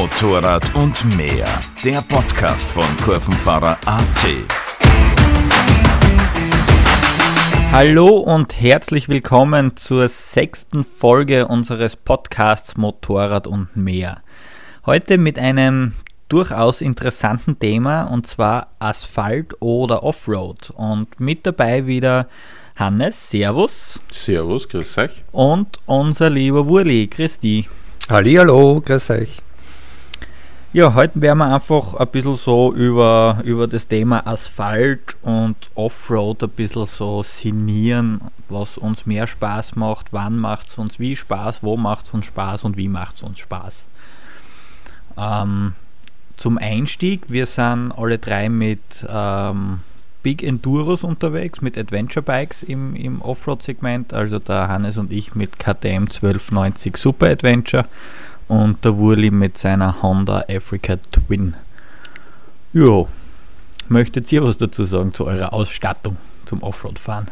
Motorrad und mehr. Der Podcast von Kurvenfahrer AT. Hallo und herzlich willkommen zur sechsten Folge unseres Podcasts Motorrad und mehr. Heute mit einem durchaus interessanten Thema und zwar Asphalt oder Offroad. Und mit dabei wieder Hannes, Servus. Servus, grüß euch. Und unser lieber Wurli, Christi. Hallo, grüß euch. Ja, heute werden wir einfach ein bisschen so über, über das Thema Asphalt und Offroad ein bisschen so sinnieren, was uns mehr Spaß macht, wann macht es uns wie Spaß, wo macht es uns Spaß und wie macht es uns Spaß. Ähm, zum Einstieg, wir sind alle drei mit ähm, Big Enduros unterwegs, mit Adventure Bikes im, im Offroad-Segment, also der Hannes und ich mit KTM 1290 Super Adventure und der Wurli mit seiner Honda Africa Twin. Jo, möchtet ihr was dazu sagen zu eurer Ausstattung zum Offroad-Fahren?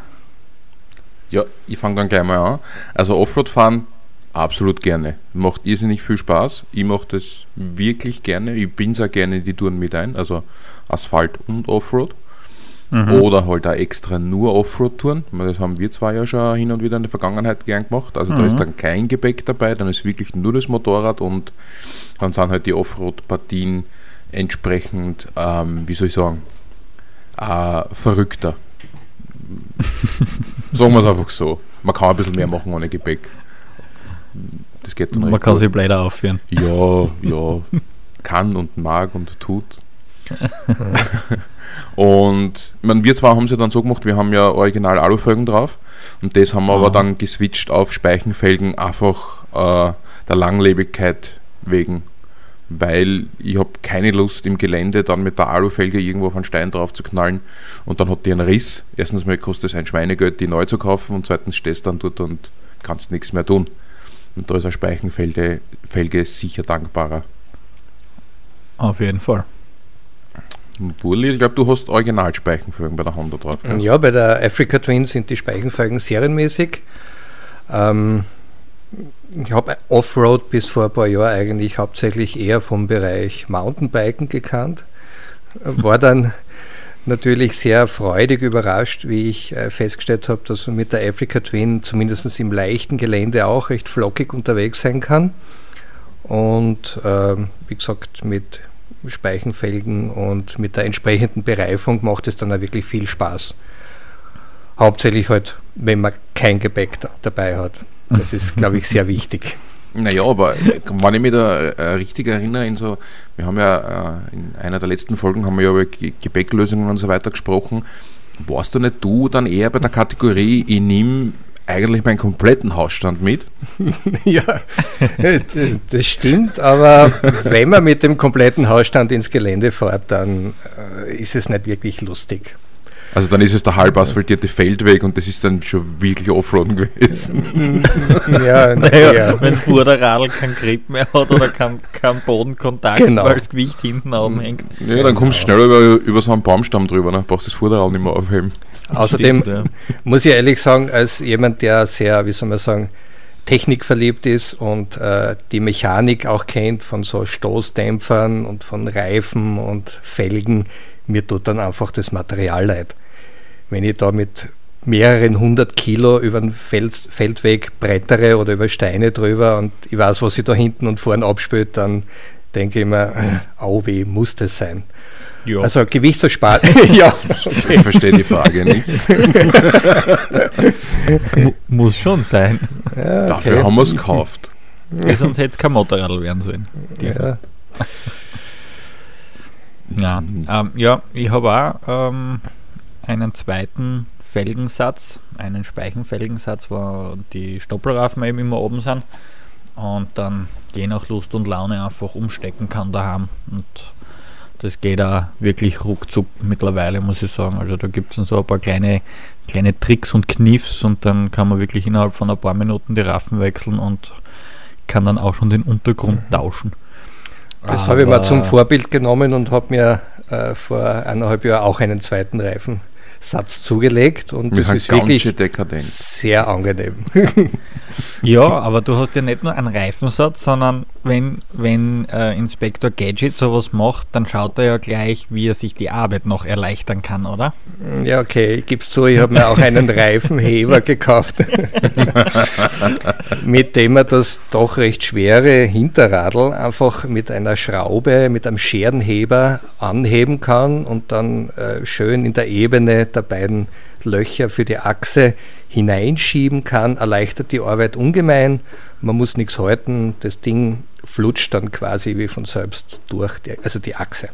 Ja, ich fange dann gleich mal an. Also Offroad-Fahren absolut gerne. Macht irrsinnig viel Spaß. Ich mache das wirklich gerne. Ich bin sehr gerne in die Touren mit ein, also Asphalt und Offroad. Mhm. Oder halt auch extra nur Offroad-Touren. Das haben wir zwar ja schon hin und wieder in der Vergangenheit gern gemacht. Also mhm. da ist dann kein Gepäck dabei, dann ist wirklich nur das Motorrad und dann sind halt die Offroad-Partien entsprechend, ähm, wie soll ich sagen, äh, verrückter. sagen wir es einfach so. Man kann ein bisschen mehr machen ohne Gepäck. Das geht dann Man kann gut. sich Blätter aufführen. Ja, ja. kann und mag und tut. und man, wir zwar haben es ja dann so gemacht, wir haben ja original Alufelgen drauf und das haben wir aber dann geswitcht auf Speichenfelgen einfach äh, der Langlebigkeit wegen. Weil ich habe keine Lust im Gelände dann mit der Alufelge irgendwo auf einen Stein drauf zu knallen und dann hat die einen Riss. Erstens mal kostet es ein Schweinegeld, die neu zu kaufen und zweitens stehst du dann dort und kannst nichts mehr tun. Und da ist eine Speichenfelge Felge sicher dankbarer. Auf jeden Fall. Burli, ich glaube, du hast Originalspeichenfolgen bei der Honda drauf. Gell? Ja, bei der Africa Twin sind die Speichenfolgen serienmäßig. Ähm, ich habe Offroad bis vor ein paar Jahren eigentlich hauptsächlich eher vom Bereich Mountainbiken gekannt. War dann natürlich sehr freudig überrascht, wie ich äh, festgestellt habe, dass man mit der Africa Twin zumindest im leichten Gelände auch recht flockig unterwegs sein kann. Und äh, wie gesagt, mit Speichenfelgen und mit der entsprechenden Bereifung macht es dann auch wirklich viel Spaß. Hauptsächlich halt, wenn man kein Gepäck da, dabei hat. Das ist, glaube ich, sehr wichtig. Naja, aber wenn ich mich da äh, richtig erinnere, in so, wir haben ja äh, in einer der letzten Folgen haben wir ja über Gepäcklösungen und so weiter gesprochen. Warst du nicht du dann eher bei der Kategorie, ich nehme eigentlich meinen kompletten Hausstand mit. ja, das stimmt, aber wenn man mit dem kompletten Hausstand ins Gelände fährt, dann äh, ist es nicht wirklich lustig. Also dann ist es der halb asphaltierte Feldweg und das ist dann schon wirklich Offroad gewesen. ja, naja, ja. wenn das Vorderradl keinen Grip mehr hat oder keinen kein Bodenkontakt, genau. weil das Gewicht hinten oben hängt. Ja, dann kommst du genau. schneller über, über so einen Baumstamm drüber, dann brauchst du das Vorderrad nicht mehr aufheben. Außerdem Stimmt, ja. muss ich ehrlich sagen, als jemand, der sehr, wie soll man sagen, technikverliebt ist und äh, die Mechanik auch kennt von so Stoßdämpfern und von Reifen und Felgen, mir tut dann einfach das Material leid. Wenn ich da mit mehreren hundert Kilo über den Feld, Feldweg brettere oder über Steine drüber und ich weiß, was ich da hinten und vorne abspült, dann denke ich mir, äh, au weh, muss das sein. Ja. Also Gewichtsersparung. ja. Ich verstehe die Frage nicht. muss schon sein. Ja, okay. Dafür haben wir es gekauft. Sonst hätte es kein Motorrad werden sollen. Ja. Ja, ähm, ja ich habe auch ähm, einen zweiten Felgensatz, einen Speichenfelgensatz, wo die Stoppelreifen eben immer oben sind und dann je nach Lust und Laune einfach umstecken kann daheim. Und das geht auch wirklich ruckzuck mittlerweile, muss ich sagen. Also da gibt es dann so ein paar kleine, kleine Tricks und Kniffs und dann kann man wirklich innerhalb von ein paar Minuten die Raffen wechseln und kann dann auch schon den Untergrund mhm. tauschen. Das habe ich mal zum Vorbild genommen und habe mir äh, vor eineinhalb Jahren auch einen zweiten Reifen Satz zugelegt und Wir das ist wirklich schön dekadent. sehr angenehm. Ja, aber du hast ja nicht nur einen Reifensatz, sondern wenn, wenn äh, Inspektor Gadget sowas macht, dann schaut er ja gleich, wie er sich die Arbeit noch erleichtern kann, oder? Ja, okay, ich gebe es zu, ich habe mir auch einen Reifenheber gekauft, mit dem er das doch recht schwere Hinterradl einfach mit einer Schraube, mit einem Scherenheber anheben kann und dann äh, schön in der Ebene der beiden Löcher für die Achse hineinschieben kann, erleichtert die Arbeit ungemein. Man muss nichts halten, das Ding flutscht dann quasi wie von selbst durch, die, also die Achse.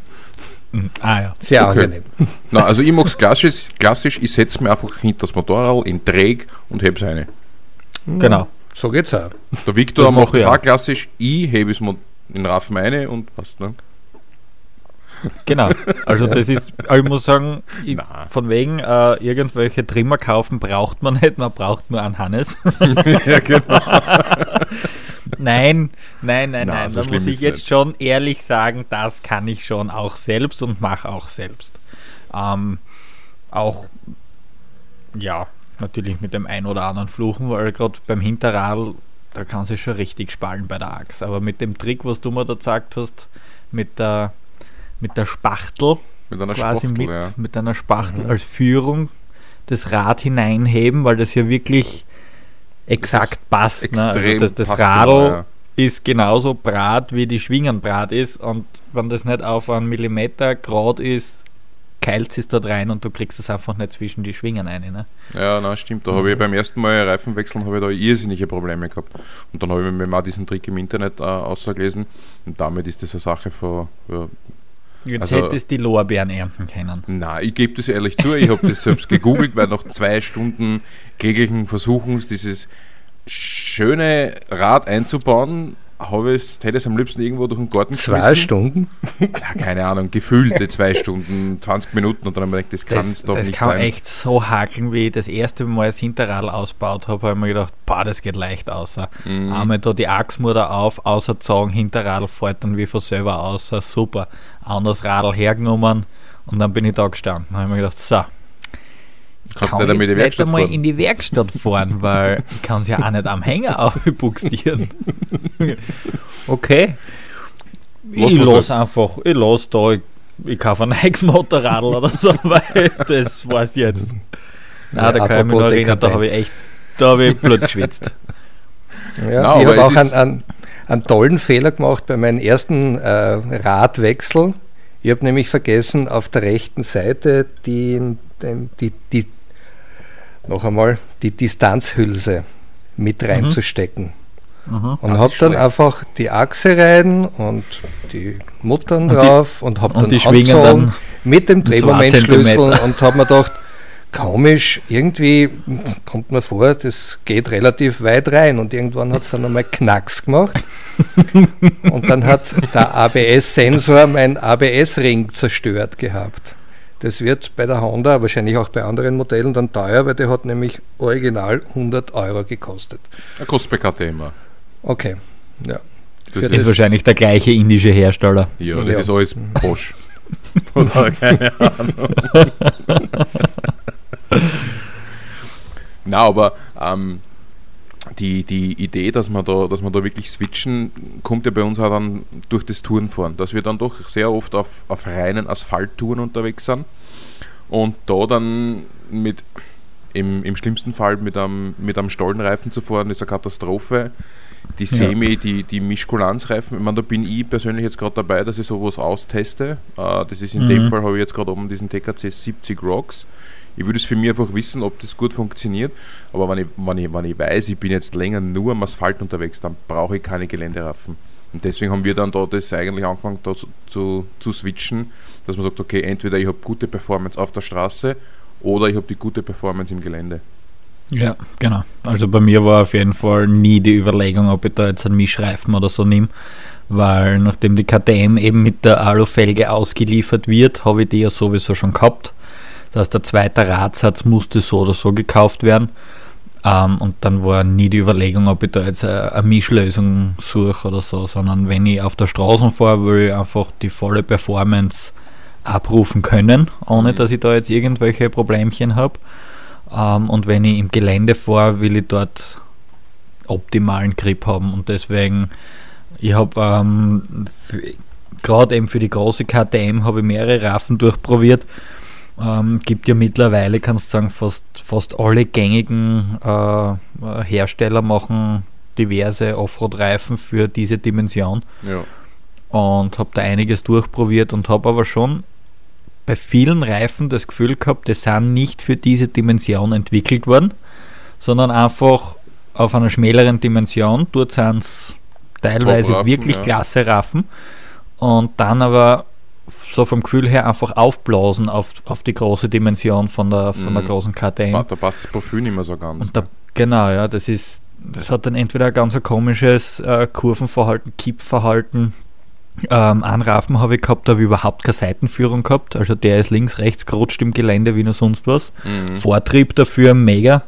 Mhm. Ah ja. Sehr Okay. angenehm. Na, also ich mache es klassisch, klassisch, ich setze mir einfach hinter das Motorrad in Träg und heb's eine. Genau. So geht's auch. Der Victor macht das auch. klassisch, ich hebe es in Raffen eine und passt. Ne? Genau. Also das ist, ich muss sagen, ich, von wegen äh, irgendwelche Trimmer kaufen braucht man nicht, man braucht nur einen Hannes. ja, genau. Nein, nein, nein, Na, nein. so da muss ich jetzt nicht. schon ehrlich sagen, das kann ich schon auch selbst und mache auch selbst. Ähm, auch, ja, natürlich mit dem ein oder anderen Fluchen, weil gerade beim Hinterrad, da kann sich schon richtig spalten bei der Axt. Aber mit dem Trick, was du mir da gesagt hast, mit der, mit der Spachtel, Mit einer quasi Spachtel, mit, ja. mit einer Spachtel als Führung das Rad hineinheben, weil das ja wirklich exakt passt. Ne? Also Extrem das das Radl ja. ist genauso brat, wie die Schwingen brat ist und wenn das nicht auf einen Millimeter grad ist, keilt es dort rein und du kriegst es einfach nicht zwischen die Schwingen rein. Ne? Ja, na, stimmt. Da habe ich beim ersten Mal Reifen wechseln, habe ich da irrsinnige Probleme gehabt. Und dann habe ich mir mal diesen Trick im Internet äh, ausgelesen und damit ist das eine Sache von. Ja, Jetzt Also- hättest die Lorbeeren ernten können. na, ich gebe das ehrlich zu, ich habe das selbst gegoogelt, weil nach zwei Stunden kläglichen Versuchens dieses schöne Rad einzubauen, habe ich es, hätte es am liebsten irgendwo durch den Garten Zwei geschmissen. Stunden. Ja, keine Ahnung, gefühlte zwei Stunden, 20 Minuten und dann habe ich mir gedacht, das kann es doch das nicht kann sein. echt so hakeln, wie ich das erste Mal das Hinterrad ausgebaut habe, habe ich mir gedacht, boah, das geht leicht außer. Mhm. Einmal da die Achsmutter auf, außer Zagen, Hinterradl fällt dann wie von selber aus, super. Anderes Radl hergenommen und dann bin ich da gestanden. Dann habe ich mir gedacht, so, Kannst kann nicht einmal in die Werkstatt einmal fahren. in die Werkstatt fahren, weil ich kann es ja auch nicht am Hänger aufbuxtieren. okay. Was ich muss lass einfach, ich lass da, ich, ich kaufe ein neues Motorradl oder so, weil das war's jetzt. Ja, Na, da kann ich mich noch erinnern, da habe ich echt, da habe ich Blut geschwitzt. Ja, Na, ich habe auch einen, einen, einen tollen Fehler gemacht bei meinem ersten äh, Radwechsel. Ich habe nämlich vergessen, auf der rechten Seite die, den, die, die, noch einmal, die Distanzhülse mit reinzustecken. Mhm. Und Das habe dann einfach die Achse rein und die Muttern die- drauf und habe und dann die dann mit dem Drehmomentschlüssel und habe mir gedacht, komisch, irgendwie kommt mir vor, das geht relativ weit rein und irgendwann hat es dann einmal Knacks gemacht und dann hat der ABS-Sensor mein ABS-Ring zerstört gehabt. Das wird bei der Honda, wahrscheinlich auch bei anderen Modellen dann teuer, weil der hat nämlich original 100 Euro gekostet. Ja, kostet bei KTM. Okay, ja. Das Ist das- wahrscheinlich der gleiche indische Hersteller. Ja, das Ja. ist alles Bosch. Oder keine Ahnung. Na, aber ähm, die, die Idee, dass wir, da, dass wir da wirklich switchen, kommt ja bei uns auch dann durch das Tourenfahren, dass wir dann doch sehr oft auf, auf reinen Asphalttouren unterwegs sind und da dann mit im, im schlimmsten Fall mit einem, mit einem Stollenreifen zu fahren, ist eine Katastrophe. Die Ja. Semi, die, die Mischkulanzreifen, ich meine, da bin ich persönlich jetzt gerade dabei, dass ich sowas austeste. Äh, das ist in Mhm. dem Fall, habe ich jetzt gerade oben diesen TKC 70 Rocks. Ich würde es für mich einfach wissen, ob das gut funktioniert. Aber wenn ich, wenn, ich, wenn ich weiß, ich bin jetzt länger nur am Asphalt unterwegs, dann brauche ich keine Geländereifen. Und deswegen haben wir dann da das eigentlich angefangen da zu, zu, zu switchen, dass man sagt, okay, entweder ich habe gute Performance auf der Straße oder ich habe die gute Performance im Gelände. Ja, genau. Also bei mir war auf jeden Fall nie die Überlegung, ob ich da jetzt einen Mischreifen oder so nehme, weil nachdem die KTM eben mit der Alufelge ausgeliefert wird, habe ich die ja sowieso schon gehabt. Das heißt, der zweite Radsatz musste so oder so gekauft werden. Ähm, und dann war nie die Überlegung, ob ich da jetzt eine, eine Mischlösung suche oder so, sondern wenn ich auf der Straße fahre, will ich einfach die volle Performance abrufen können, ohne Mhm. dass ich da jetzt irgendwelche Problemchen habe. Ähm, und wenn ich im Gelände fahre, will ich dort optimalen Grip haben. Und deswegen, ich habe ähm, gerade eben für die große KTM habe ich mehrere Raffen durchprobiert. Ähm, gibt ja mittlerweile, kannst du sagen, fast, fast alle gängigen äh, Hersteller machen diverse Offroad-Reifen für diese Dimension Ja. und habe da einiges durchprobiert und habe aber schon bei vielen Reifen das Gefühl gehabt, die sind nicht für diese Dimension entwickelt worden, sondern einfach auf einer schmäleren Dimension. Dort sind es teilweise wirklich ja. klasse klasse Raffen und dann aber so vom Gefühl her einfach aufblasen auf, auf die große Dimension von der, von der Mhm. großen KTM. Da passt das Profil nicht mehr so ganz. Und da, genau, ja, das ist, das hat dann entweder ein ganz ein komisches äh, Kurvenverhalten, Kippverhalten. Ähm, einen Raffen habe ich gehabt, da habe ich überhaupt keine Seitenführung gehabt. Also der ist links, rechts gerutscht im Gelände wie nur sonst was. Mhm. Vortrieb dafür mega.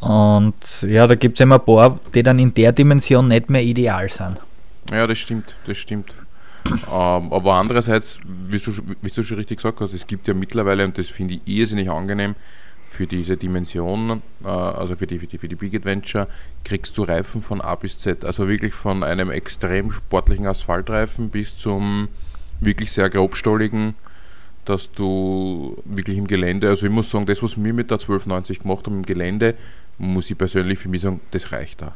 Und ja, da gibt es immer ein paar, die dann in der Dimension nicht mehr ideal sind. Ja, das stimmt, das stimmt. Ähm, aber andererseits, wie du, wie du schon richtig gesagt hast, es gibt ja mittlerweile, und das finde ich irrsinnig angenehm, für diese Dimensionen, äh, also für die, für, die, für die Big Adventure, kriegst du Reifen von A bis Z. Also wirklich von einem extrem sportlichen Asphaltreifen bis zum wirklich sehr grobstolligen, dass du wirklich im Gelände, also ich muss sagen, das, was wir mit der 1290 gemacht haben im Gelände, muss ich persönlich für mich sagen, das reicht da.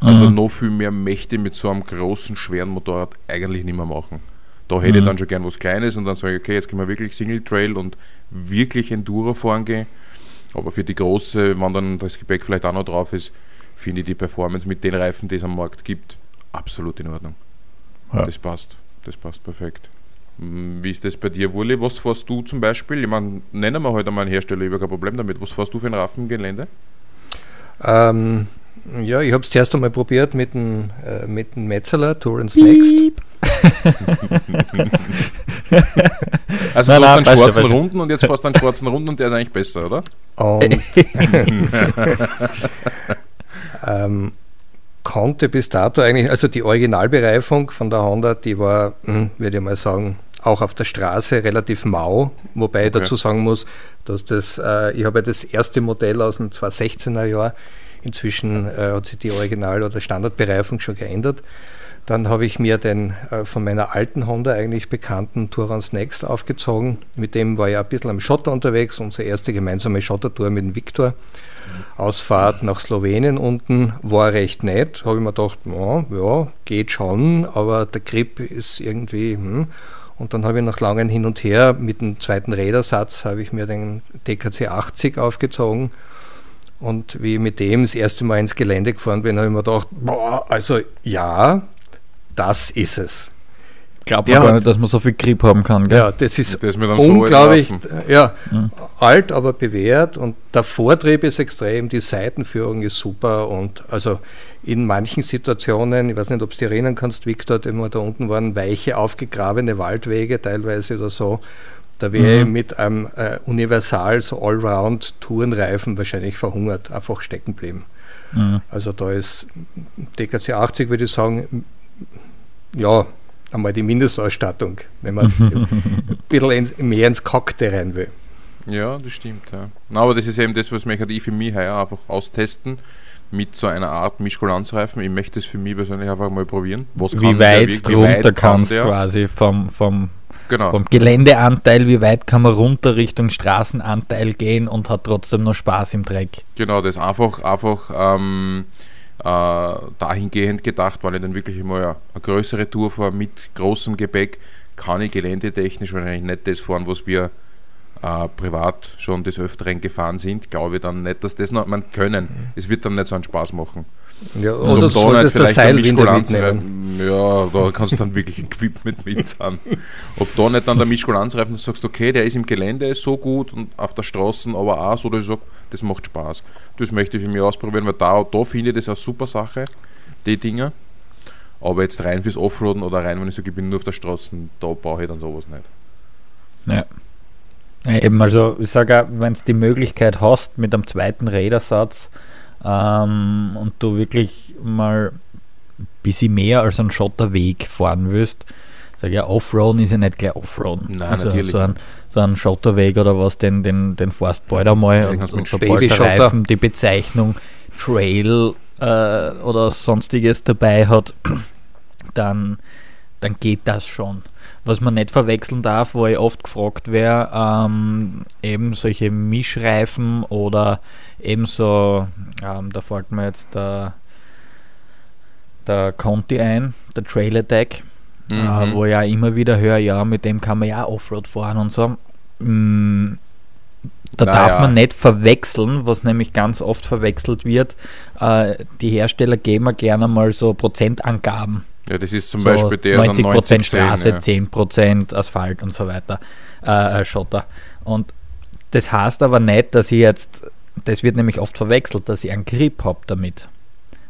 Also Mhm. noch viel mehr Mächte mit so einem großen, schweren Motorrad eigentlich nicht mehr machen. Da hätte ich Mhm. dann schon gern was Kleines und dann sage ich, okay, jetzt können wir wirklich Single Trail und wirklich Enduro fahren gehen. Aber für die große, wenn dann das Gepäck vielleicht auch noch drauf ist, finde ich die Performance mit den Reifen, die es am Markt gibt, absolut in Ordnung. Ja. Das passt. Das passt perfekt. Hm, Wie ist das bei dir, Wurli? Was fährst du zum Beispiel? Ich meine, nennen wir heute einmal einen Hersteller, ich habe kein Problem damit. Was fährst du für ein Raffengelände? Ähm, ja, ich habe es zuerst einmal probiert mit dem, äh, mit dem Metzeler, Torrance Next. Also Nein, du hast einen schwarzen schon. Runden und jetzt fährst du einen schwarzen Runden und der ist eigentlich besser, oder? Und ähm, konnte bis dato eigentlich, also die Originalbereifung von der Honda, die war, hm, würde ich mal sagen, auch auf der Straße relativ mau, wobei ich Okay. dazu sagen muss, dass das, äh, ich habe ja das erste Modell aus dem 2016er Jahr, inzwischen äh, hat sich die Original- oder Standardbereifung schon geändert. Dann habe ich mir den äh, von meiner alten Honda eigentlich bekannten Tourans Next aufgezogen. Mit dem war ich ein bisschen am Schotter unterwegs, unsere erste gemeinsame Schottertour mit dem Viktor. Ausfahrt nach Slowenien unten war recht nett. Habe ich mir gedacht, ja, ja, geht schon, aber der Grip ist irgendwie. Hm. Und dann habe ich nach langem Hin und Her mit dem zweiten Rädersatz habe ich mir den TKC 80 aufgezogen. Und wie ich mit dem das erste Mal ins Gelände gefahren bin, habe ich mir gedacht, boah, also ja, das ist es. Glaubt Ja. man gar nicht, dass man so viel Grip haben kann. Gell? Ja, das ist Das so unglaublich, alten Reifen. ja, Mhm. alt, aber bewährt und der Vortrieb ist extrem, die Seitenführung ist super und also in manchen Situationen, ich weiß nicht, ob du dich erinnern kannst, Victor, da wir da unten waren, weiche, aufgegrabene Waldwege teilweise oder so, da wäre ich Mhm. mit einem äh, Universal, so Allround-Tourenreifen wahrscheinlich verhungert, einfach stecken geblieben. Mhm. Also da ist DKC 80, würde ich sagen, ja, einmal die Mindestausstattung, wenn man ein bisschen ins, mehr ins Cockte rein will. Ja, das stimmt. Ja. Na, aber das ist eben das, was ich für mich heuer einfach austesten mit so einer Art Mischkulanzreifen. Ich möchte es für mich persönlich einfach mal probieren. Was Wie weit wirklich- du wie weit runter kann kannst der? quasi vom, vom, Genau. vom Geländeanteil, wie weit kann man runter Richtung Straßenanteil gehen und hat trotzdem noch Spaß im Dreck. Genau, das einfach, einfach ähm, äh, dahingehend gedacht, wenn ich dann wirklich mal eine, eine größere Tour fahre mit großem Gepäck, kann ich geländetechnisch wahrscheinlich nicht das fahren, was wir äh, privat schon des Öfteren gefahren sind. Glaube ich dann nicht, dass das noch man können. Es wird dann nicht so einen Spaß machen. Ja, Und oder um da solltest nicht das Seilwinde mitnehmen. Ja, da kannst du dann wirklich Equipment mitzahlen. Ob da nicht dann der Mischkulanzreifen, dass du sagst, okay, der ist im Gelände so gut und auf der Straße aber auch so, dass ich sage, das macht Spaß. Das möchte ich für mich ausprobieren, weil da, da finde ich das eine super Sache, die Dinger. Aber jetzt rein fürs Offroaden oder rein, wenn ich sage, ich bin nur auf der Straße, da brauche ich dann sowas nicht. Ja. Ja, eben, also ich sage auch, wenn du die Möglichkeit hast mit einem zweiten Rädersatz ähm, und du wirklich mal ein bisschen mehr als einen Schotterweg fahren willst, Sag ja, Offroaden ist ja nicht gleich Offroaden. Nein, also natürlich So ein, so ein Schotterweg oder was, den, den, den fährst bald einmal Den und, und mit sobald der. Reifen die Bezeichnung Trail äh, oder sonstiges dabei hat, dann, dann geht das schon. Was man nicht verwechseln darf, wo ich oft gefragt wäre, ähm, eben solche Mischreifen oder eben so, ähm, da fällt mir jetzt der, der Conti ein, der Trail Attack, äh, Mhm. wo ich ja immer wieder höre, ja, mit dem kann man ja Offroad fahren und so. Mm, da Naja. darf man nicht verwechseln, was nämlich ganz oft verwechselt wird. Äh, die Hersteller geben ja gerne mal so Prozentangaben. Ja, das ist zum so Beispiel der 90% 90 Straße, ja. 10% Asphalt und so weiter, äh, äh, Schotter. Und das heißt aber nicht, dass ich jetzt, das wird nämlich oft verwechselt, dass ich einen Grip habe damit.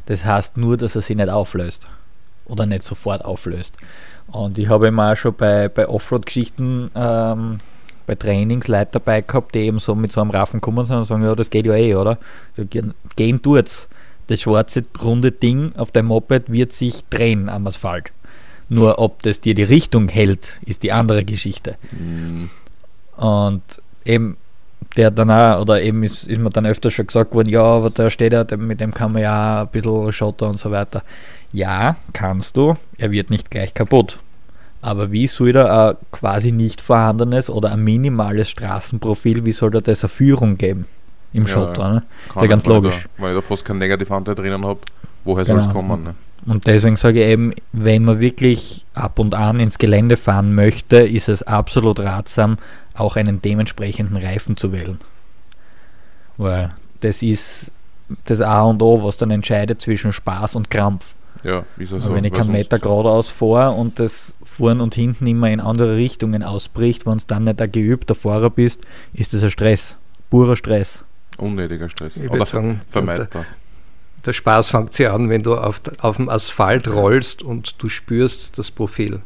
Das heißt nur, dass er sich nicht auflöst oder nicht sofort auflöst. Und ich habe immer auch schon bei, bei Offroad-Geschichten, ähm, bei Trainings Leute dabei gehabt, die eben so mit so einem Raffen kommen sind und sagen, ja, das geht ja eh, oder? So, gehen, gehen tut's. Das schwarze runde Ding auf dem Moped wird sich drehen am Asphalt. Nur ob das dir die Richtung hält, ist die andere Geschichte. Mhm. Und eben der dann auch, oder eben ist, ist mir dann öfter schon gesagt worden, ja, aber da steht er, mit dem kann man ja ein bisschen Schotter und so weiter. Ja, kannst du, er wird nicht gleich kaputt. Aber wie soll da ein quasi nicht vorhandenes oder ein minimales Straßenprofil, wie soll da das eine Führung geben im Ja, Schotter? Ne? Kann ja ganz logisch. Ich da, weil ich da fast keinen Negativanteil drinnen habe, woher soll es Genau. kommen? Ne? Und deswegen sage ich eben, wenn man wirklich ab und an ins Gelände fahren möchte, ist es absolut ratsam, auch einen dementsprechenden Reifen zu wählen. Weil das ist das A und O, was dann entscheidet zwischen Spaß und Krampf. Ja, ist also, Weil wenn ich keinen Meter geradeaus fahre und das vorn und hinten immer in andere Richtungen ausbricht, wenn du dann nicht ein geübter Fahrer bist, ist das ein Stress. Purer Stress. Unnötiger Stress. Ich Oder sagen, vermeidbar. Der Spaß fängt sich an, wenn du auf, auf dem Asphalt rollst und du spürst das Profil.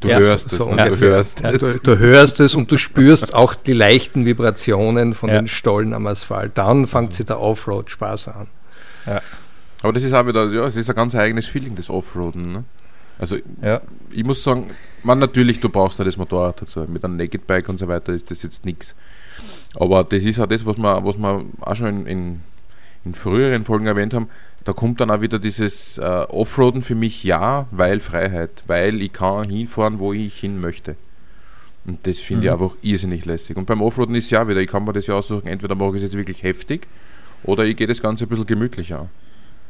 Du Ja, hörst es, so ne? du hörst Ja. es. Du, du hörst es und du spürst auch die leichten Vibrationen von Ja. den Stollen am Asphalt. Dann fängt sich der Offroad-Spaß an. Aber das ist auch wieder, ja, es ist ein ganz eigenes Feeling, das Offroaden. Ne? Also Ja. ich muss sagen, man natürlich, du brauchst ja das Motorrad dazu. Mit einem Naked Bike und so weiter ist das jetzt nichts. Aber das ist auch das, was wir, was wir auch schon in, in, in früheren Folgen erwähnt haben. Da kommt dann auch wieder dieses äh, Offroaden für mich ja, weil Freiheit, weil ich kann hinfahren, wo ich hin möchte. Und das finde ich Mhm. einfach irrsinnig lässig. Und beim Offroaden ist ja wieder, ich kann mir das ja aussuchen, entweder mache ich es jetzt wirklich heftig oder ich gehe das Ganze ein bisschen gemütlicher an.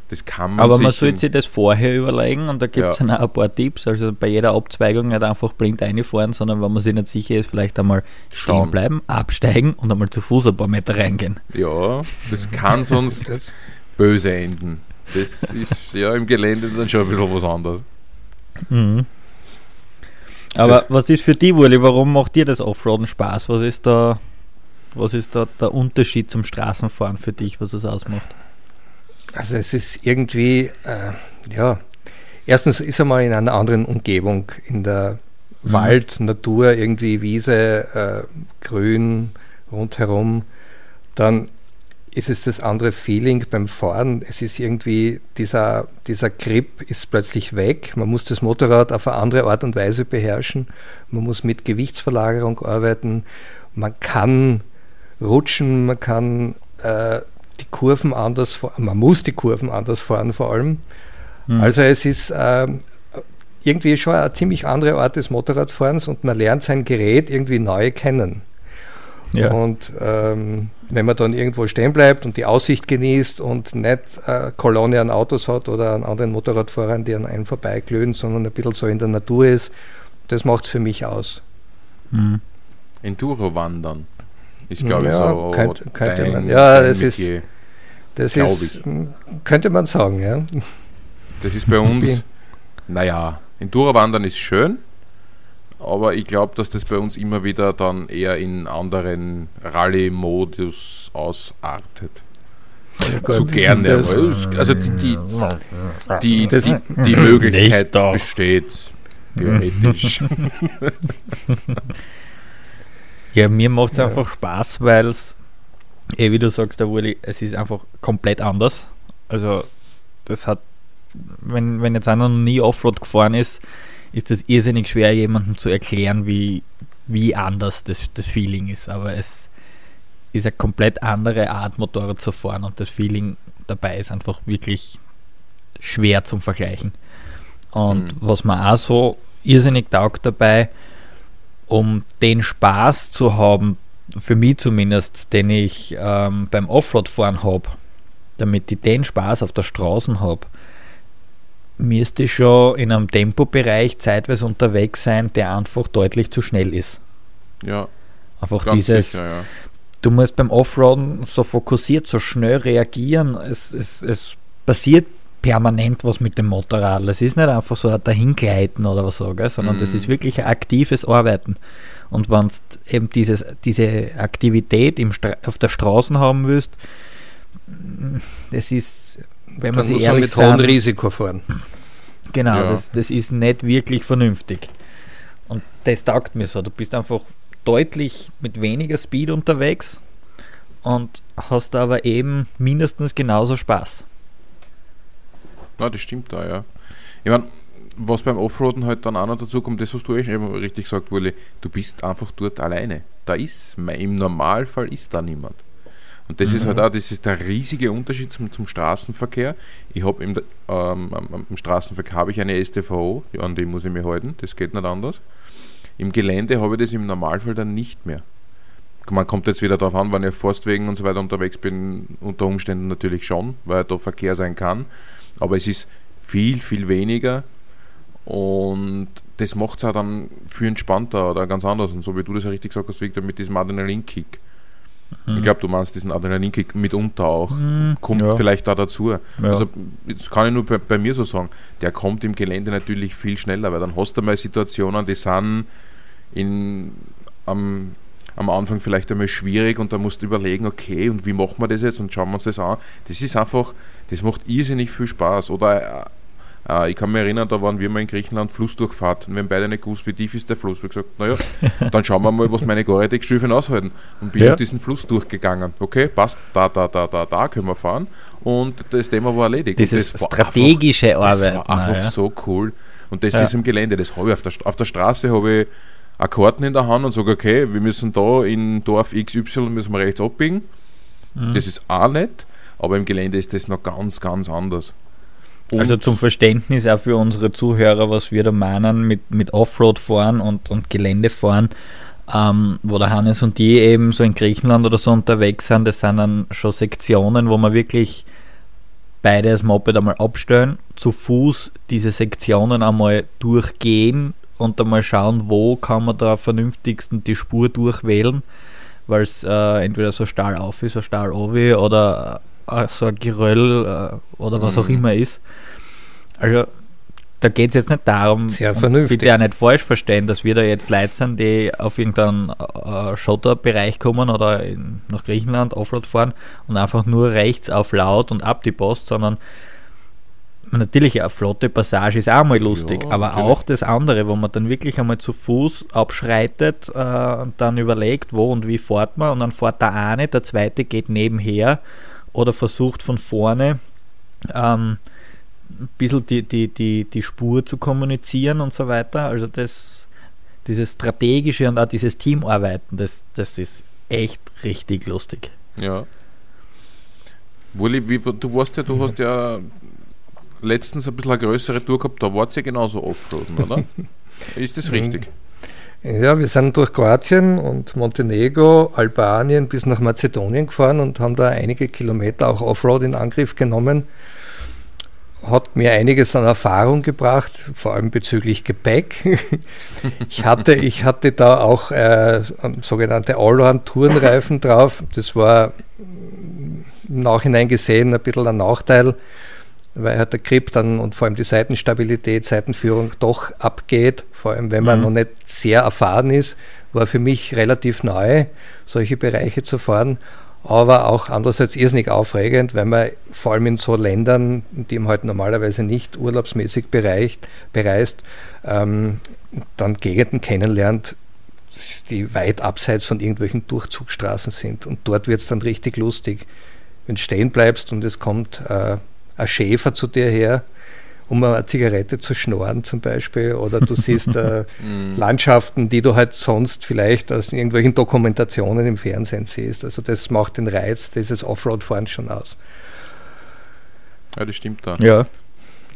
Das kann man Aber man sollte sich das vorher überlegen und da gibt es Ja. dann auch ein paar Tipps. Also bei jeder Abzweigung nicht einfach blind reinfahren, sondern wenn man sich nicht sicher ist, vielleicht einmal stehen Schauen. bleiben, absteigen und einmal zu Fuß ein paar Meter reingehen. Ja, das kann sonst böse enden. Das ist ja im Gelände dann schon ein bisschen was anderes. Mhm. Aber was ist für dich, Wurli, warum macht dir das Offroaden Spaß? Was ist da, was ist da der Unterschied zum Straßenfahren für dich, was es ausmacht? Also es ist irgendwie, äh, ja, erstens ist er mal in einer anderen Umgebung, in der Mhm. Wald, Natur, irgendwie Wiese, äh, Grün rundherum. Dann ist es das andere Feeling beim Fahren. Es ist irgendwie, dieser, dieser Grip ist plötzlich weg. Man muss das Motorrad auf eine andere Art und Weise beherrschen. Man muss mit Gewichtsverlagerung arbeiten. Man kann rutschen, man kann äh, die Kurven anders fahren. Man muss die Kurven anders fahren vor allem. Mhm. Also es ist ähm, irgendwie schon eine ziemlich andere Art des Motorradfahrens und man lernt sein Gerät irgendwie neu kennen. ja. Und ähm, wenn man dann irgendwo stehen bleibt und die Aussicht genießt und nicht eine Kolonne an Autos hat oder an anderen Motorradfahrern, die an einem vorbeiglühen, sondern ein bisschen so in der Natur ist, das macht es für mich aus. Mhm. Enduro-Wandern ist, glaube ich, Ja, so. könnte- könnte man. Ja, das ist- Metier. Das Glaub ist, könnte man sagen, ja. Das ist bei uns, naja, Enduro-Wandern ist schön, aber ich glaube, dass das bei uns immer wieder dann eher in anderen Rallye-Modus ausartet. Zu gerne. das- also die, die, die, Das- die, die Möglichkeit besteht, theoretisch. Ja, mir macht es Ja. einfach Spaß, weil es, eh wie du sagst, der Wurli, es ist einfach komplett anders. Also, das hat, wenn, wenn jetzt einer noch nie Offroad gefahren ist, ist das irrsinnig schwer, jemandem zu erklären, wie, wie anders das, das Feeling ist. Aber es ist eine komplett andere Art, Motorrad zu fahren und das Feeling dabei ist einfach wirklich schwer zum Vergleichen. Und mhm. was mir auch so irrsinnig taugt dabei, um den Spaß zu haben, für mich zumindest, den ich ähm, beim Offroad-Fahren habe, damit ich den Spaß auf der Straße habe, müsste ich schon in einem Tempobereich zeitweise unterwegs sein, der einfach deutlich zu schnell ist. Ja. Einfach dieses, sicher, ja. du musst beim Offroaden so fokussiert, so schnell reagieren. Es, es, es passiert permanent was mit dem Motorrad. Es ist nicht einfach so ein Dahingleiten oder was so, gell, sondern mm. das mhm. ist wirklich ein aktives Arbeiten. Und wenn du eben dieses, diese Aktivität im auf der Straße haben willst, das ist, wenn man sich ehrlich mit hohem Risiko fahren. Genau, ja. das, das ist nicht wirklich vernünftig. Und das taugt mir so. Du bist einfach deutlich mit weniger Speed unterwegs und hast aber eben mindestens genauso Spaß. Ja, das stimmt da, ja. Ich meine, was beim Offroaden halt dann auch noch dazu kommt, das hast du eh schon richtig gesagt, Wulli, du bist einfach dort alleine. Da ist, im Normalfall ist da niemand. Und das mhm. ist halt auch, das ist der riesige Unterschied zum, zum Straßenverkehr. Ich habe im, ähm, am, Straßenverkehr habe ich eine STVO, an die muss ich mich halten, das geht nicht anders. Im Gelände habe ich das im Normalfall dann nicht mehr. Man kommt jetzt wieder darauf an, wenn ich auf Forstwegen und so weiter unterwegs bin, unter Umständen natürlich schon, weil da Verkehr sein kann. Aber es ist viel, viel weniger und das macht es auch dann viel entspannter oder ganz anders. Und so wie du das ja richtig gesagt hast, Victor, mit diesem Adrenalinkick. Mhm. Ich glaube, du meinst diesen Adrenalinkick mitunter auch. Mhm, kommt ja. vielleicht da dazu. Ja. Also, das kann ich nur bei, bei, mir so sagen. Der kommt im Gelände natürlich viel schneller, weil dann hast du mal Situationen, die sind in, am, am Anfang vielleicht einmal schwierig und da musst du überlegen, okay, und wie machen wir das jetzt und schauen wir uns das an. Das ist einfach, das macht irrsinnig viel Spaß. Oder äh, ich kann mich erinnern, da waren wir mal in Griechenland Flussdurchfahrt und wir haben beide nicht gewusst, wie tief ist der Fluss. Wir haben gesagt, naja, dann schauen wir mal, was meine Gore-Tex-Stiefeln aushalten. Und bin ja. durch diesen Fluss durchgegangen. Okay, passt, da, da, da, da, da können wir fahren. Und das Thema war erledigt. Das strategische einfach, Arbeit. Das war einfach ja. so cool. Und das ja. ist im Gelände. Das habe ich auf der, auf der Straße habe ich Karten in der Hand und sage, okay, wir müssen da in Dorf XY müssen wir rechts abbiegen. Mhm. Das ist auch nett, aber im Gelände ist das noch ganz, ganz anders. Und also zum Verständnis auch für unsere Zuhörer, was wir da meinen mit, mit Offroad fahren und, und Gelände fahren, ähm, wo der Hannes und die eben so in Griechenland oder so unterwegs sind, das sind dann schon Sektionen, wo man wirklich beide das Moped einmal abstellen, zu Fuß diese Sektionen einmal durchgehen und einmal schauen, wo kann man da am vernünftigsten die Spur durchwählen, weil es äh, entweder so Stahl auf ist, so Stahl obi oder äh, so ein Geröll äh, oder was mhm. auch immer ist. Also da geht es jetzt nicht darum, Sehr vernünftig. bitte auch nicht falsch verstehen, dass wir da jetzt Leute sind, die auf irgendeinen äh, Schotterbereich kommen oder in, nach Griechenland Offroad fahren und einfach nur rechts auf laut und ab die Post, sondern natürlich eine flotte Passage ist auch mal lustig, ja, aber natürlich. auch das andere, wo man dann wirklich einmal zu Fuß abschreitet äh, und dann überlegt, wo und wie fährt man und dann fährt der eine, der zweite geht nebenher oder versucht von vorne ähm, ein bisschen die, die, die, die Spur zu kommunizieren und so weiter. Also das, dieses strategische und auch dieses Teamarbeiten, das, das ist echt richtig lustig. Ja. Wie, du warst ja, du hast ja letztens ein bisschen eine größere Tour gehabt, da wart ihr genauso Offroaden, oder? ist das richtig? Ja, wir sind durch Kroatien und Montenegro, Albanien bis nach Mazedonien gefahren und haben da einige Kilometer auch Offroad in Angriff genommen. Hat mir einiges an Erfahrung gebracht, vor allem bezüglich Gepäck. Ich hatte, ich hatte da auch äh, sogenannte Allround-Tourenreifen drauf. Das war im Nachhinein gesehen ein bisschen ein Nachteil weil halt der Grip dann und vor allem die Seitenstabilität, Seitenführung doch abgeht, vor allem wenn man mhm. noch nicht sehr erfahren ist, war für mich relativ neu, solche Bereiche zu fahren, aber auch andererseits irrsinnig aufregend, weil man vor allem in so Ländern, die man halt normalerweise nicht urlaubsmäßig bereicht, bereist, ähm, dann Gegenden kennenlernt, die weit abseits von irgendwelchen Durchzugsstraßen sind. Und dort wird es dann richtig lustig. Wenn du stehen bleibst und es kommt äh, ein Schäfer zu dir her um eine Zigarette zu schnorren zum Beispiel. Oder du siehst äh, Landschaften, die du halt sonst vielleicht aus irgendwelchen Dokumentationen im Fernsehen siehst. Also das macht den Reiz dieses Offroad-Fahrens schon aus. Ja, das stimmt da. Ja,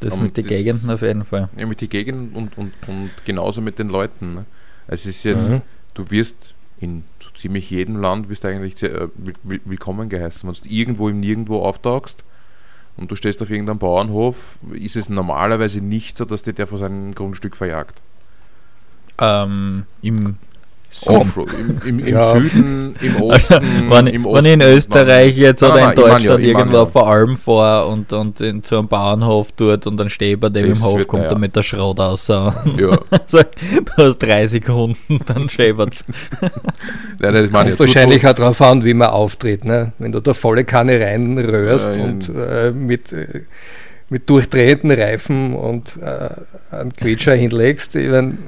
das Und mit den Gegenden auf jeden Fall. Ja, mit den Gegenden und, und, und genauso mit den Leuten. Ne? Es ist jetzt, Mhm. du wirst in so ziemlich jedem Land wirst du eigentlich sehr, äh, will- will- willkommen geheißen. Wenn du irgendwo im Nirgendwo auftauchst und du stehst auf irgendeinem Bauernhof, ist es normalerweise nicht so, dass dir der vor seinem Grundstück verjagt. Ähm, Im Offroad, im, im, im Ja. Süden, im Osten, wenn, im wenn ich in Österreich jetzt Nein, oder nein, in Deutschland ja, irgendwo ja. der Alm fahre und, und in, zu einem Bauernhof dort und dann stehe ich bei dem Das im Hof, kommt ja. mit der Schrot raus. Ja, du hast drei Sekunden, dann nein, nein, das. Kommt wahrscheinlich auch darauf an, wie man auftritt. Ne? Wenn du da volle Kanne reinrührst Ja, ja. und äh, mit, äh, mit durchdrehenden Reifen und äh, einen Quetscher hinlegst, ich mein,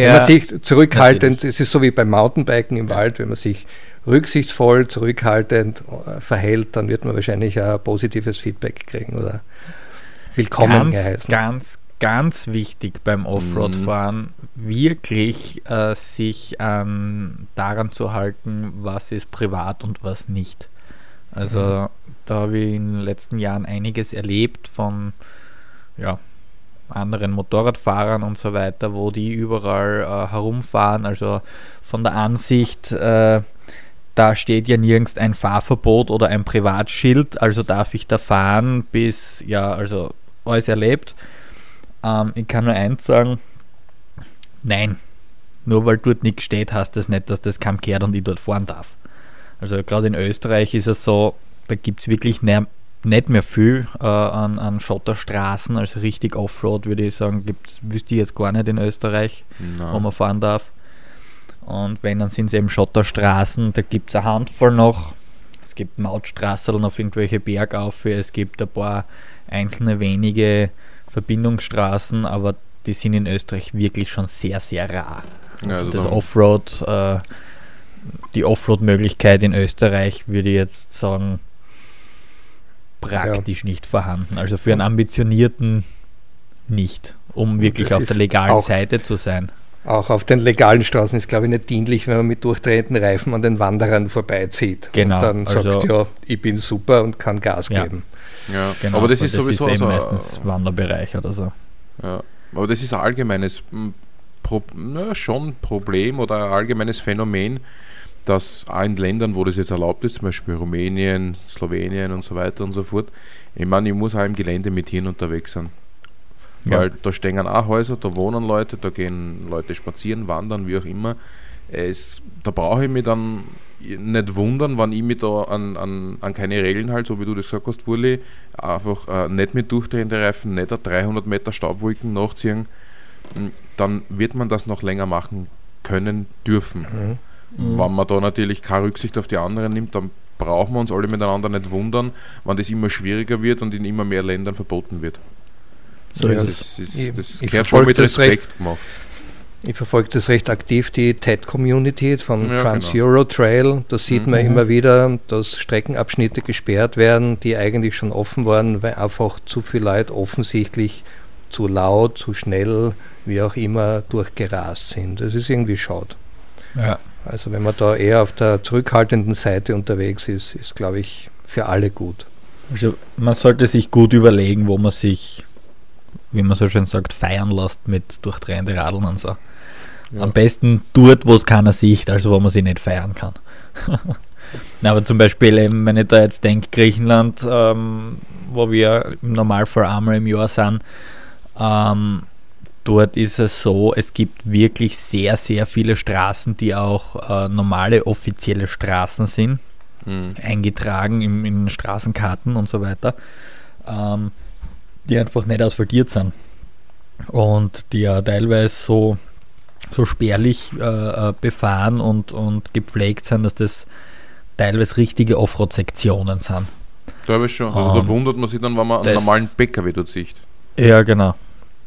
wenn man sich zurückhaltend, es ist so wie beim Mountainbiken im Wald, wenn man sich rücksichtsvoll, zurückhaltend äh, verhält, dann wird man wahrscheinlich auch positives Feedback kriegen oder willkommen ganz, geheißen. ganz, ganz wichtig beim Offroad-Fahren, wirklich äh, sich an, daran zu halten, was ist privat und was nicht. Also da habe ich in den letzten Jahren einiges erlebt von ja, anderen Motorradfahrern und so weiter, wo die überall äh, herumfahren. Also von der Ansicht, äh, da steht ja nirgends ein Fahrverbot oder ein Privatschild, also darf ich da fahren, bis, ja, also alles erlebt. Ähm, ich kann nur eins sagen, nein, nur weil dort nichts steht, heißt das nicht, dass das keinem kehrt und ich dort fahren darf. Also gerade in Österreich ist es so, da gibt es wirklich nicht mehr viel äh, an, an Schotterstraßen, also richtig Offroad würde ich sagen, gibt's, wüsste ich jetzt gar nicht in Österreich, wo man fahren darf. Und wenn, dann sind es eben Schotterstraßen, da gibt es eine Handvoll noch. Es gibt Mautstraßen auf irgendwelche Bergaufe, es gibt ein paar einzelne wenige Verbindungsstraßen, aber die sind in Österreich wirklich schon sehr, sehr rar. Ja, also das Offroad, äh, die Offroad-Möglichkeit in Österreich würde ich jetzt sagen, praktisch nicht vorhanden. Also für einen ambitionierten nicht, um wirklich das auf der ist legalen Seite zu sein. Auch auf den legalen Straßen ist, glaube ich, nicht dienlich, wenn man mit durchdrehenden Reifen an den Wanderern vorbeizieht. Genau, Und dann also- sagt, ja, ich bin super und kann Gas Ja. geben. Ja, Genau, aber das weil ist sowieso eben so, meistens Wanderbereich oder so. Ja, aber das ist ein allgemeines m, Pro, na, schon Problem oder ein allgemeines Phänomen, dass auch in Ländern, wo das jetzt erlaubt ist, zum Beispiel Rumänien, Slowenien und so weiter und so fort, ich meine, ich muss auch im Gelände mit Hirn unterwegs sein. Ja. Weil da stehen auch Häuser, da wohnen Leute, da gehen Leute spazieren, wandern, wie auch immer. Es, da brauche ich mich dann nicht wundern, wenn ich mich da an, an, an keine Regeln halt, so wie du das gesagt hast, Wurli, einfach äh, nicht mit durchdrehenden Reifen, nicht eine 300 Meter Staubwolken nachziehen, m, dann wird man das noch länger machen können dürfen. Mhm. Wenn man da natürlich keine Rücksicht auf die anderen nimmt, dann brauchen wir uns alle miteinander nicht wundern, wenn das immer schwieriger wird und in immer mehr Ländern verboten wird. So Ja. Das, ist, Ich- das ich gehört verfolge mit das recht. Respekt gemacht. Ich verfolge das recht aktiv, die TED-Community von Ja, Trans-Euro Trail. Da sieht man Mhm. immer wieder, dass Streckenabschnitte gesperrt werden, die eigentlich schon offen waren, weil einfach zu viele Leute offensichtlich zu laut, zu schnell, wie auch immer, durchgerast sind. Das ist irgendwie schade. Ja. Also wenn man da eher auf der zurückhaltenden Seite unterwegs ist, ist, glaube ich, für alle gut. Also man sollte sich gut überlegen, wo man sich, wie man so schön sagt, feiern lässt mit durchdrehende Radeln und so. Am besten dort, wo es keiner sieht, also wo man sich nicht feiern kann. Na, aber zum Beispiel, eben, wenn ich da jetzt denke, Griechenland, ähm, wo wir im Normalfall einmal im Jahr sind, ähm, dort ist es so, es gibt wirklich sehr, sehr viele Straßen, die auch äh, normale offizielle Straßen sind Mhm. eingetragen im, in Straßenkarten und so weiter, ähm, die einfach nicht asphaltiert sind. Und die ja teilweise so, so spärlich äh, äh, befahren und, und gepflegt sind, dass das teilweise richtige Offroad-Sektionen sind. Da habe ich schon. Also da Ähm, wundert man sich dann, wenn man einen normalen PKW dort sieht. Ja, genau.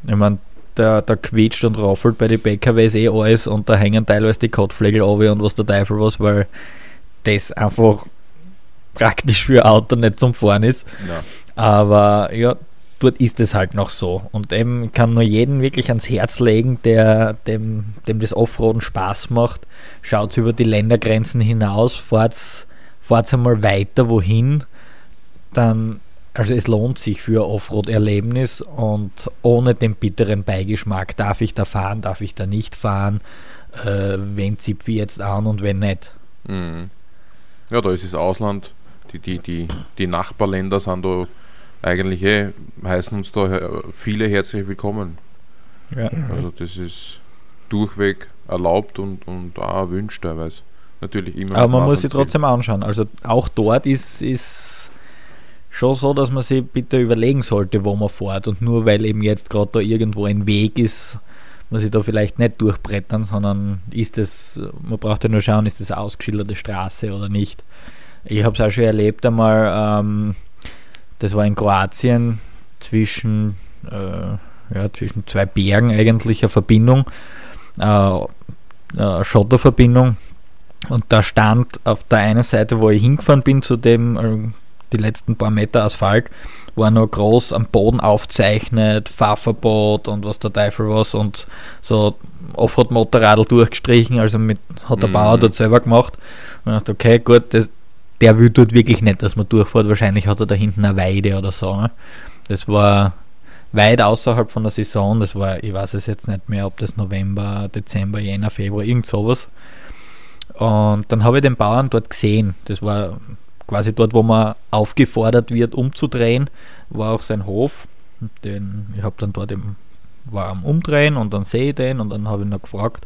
Ich meine, der, der quietscht und raufelt bei den PKWs eh alles und da hängen teilweise die Kotflegel runter und was der Teufel was, weil das einfach praktisch für ein Auto nicht zum Fahren ist. Ja. Aber ja, dort ist es halt noch so. Und eben kann nur jeden wirklich ans Herz legen, der dem, dem das Offroaden Spaß macht. Schaut über die Ländergrenzen hinaus, fahrt, fahrt einmal weiter wohin, dann also es lohnt sich für Offroad-Erlebnis und ohne den bitteren Beigeschmack, darf ich da fahren, darf ich da nicht fahren, äh, wen zipfe ich jetzt an und wenn nicht. Mhm. Ja, da ist das Ausland, die, die, die, die Nachbarländer sind da eigentlich eh, heißen uns da viele herzlich willkommen. Ja. Also das ist durchweg erlaubt und, und auch erwünscht teilweise. Natürlich immer. Aber man muss sich trotzdem anschauen. Also auch dort ist, ist schon so, dass man sich bitte überlegen sollte, wo man fährt. Und nur weil eben jetzt gerade da irgendwo ein Weg ist, muss ich da vielleicht nicht durchbrettern, sondern ist es, man braucht ja nur schauen, ist das ausgeschilderte Straße oder nicht. Ich habe es auch schon erlebt einmal, ähm, das war in Kroatien zwischen, äh, ja, zwischen zwei Bergen eigentlich eine Verbindung, äh, eine Schotterverbindung. Und da stand auf der einen Seite, wo ich hingefahren bin, zu dem äh, die letzten paar Meter Asphalt, war noch groß am Boden aufzeichnet, Fahrverbot und was der Teufel was und so Offroad-Motorradl durchgestrichen, also mit, hat der mhm. Bauer dort selber gemacht. Und ich dachte, okay, gut, das, der will dort wirklich nicht, dass man durchfährt. Wahrscheinlich hat er da hinten eine Weide oder so. Ne? Das war weit außerhalb von der Saison. Das war, ich weiß es jetzt nicht mehr, ob das November, Dezember, Jänner, Februar, irgend sowas. Und dann habe ich den Bauern dort gesehen. Das war quasi dort, wo man aufgefordert wird, umzudrehen, war auch sein Hof. Den, ich habe dann dort eben, war am Umdrehen und dann sehe ich den und dann habe ich noch gefragt.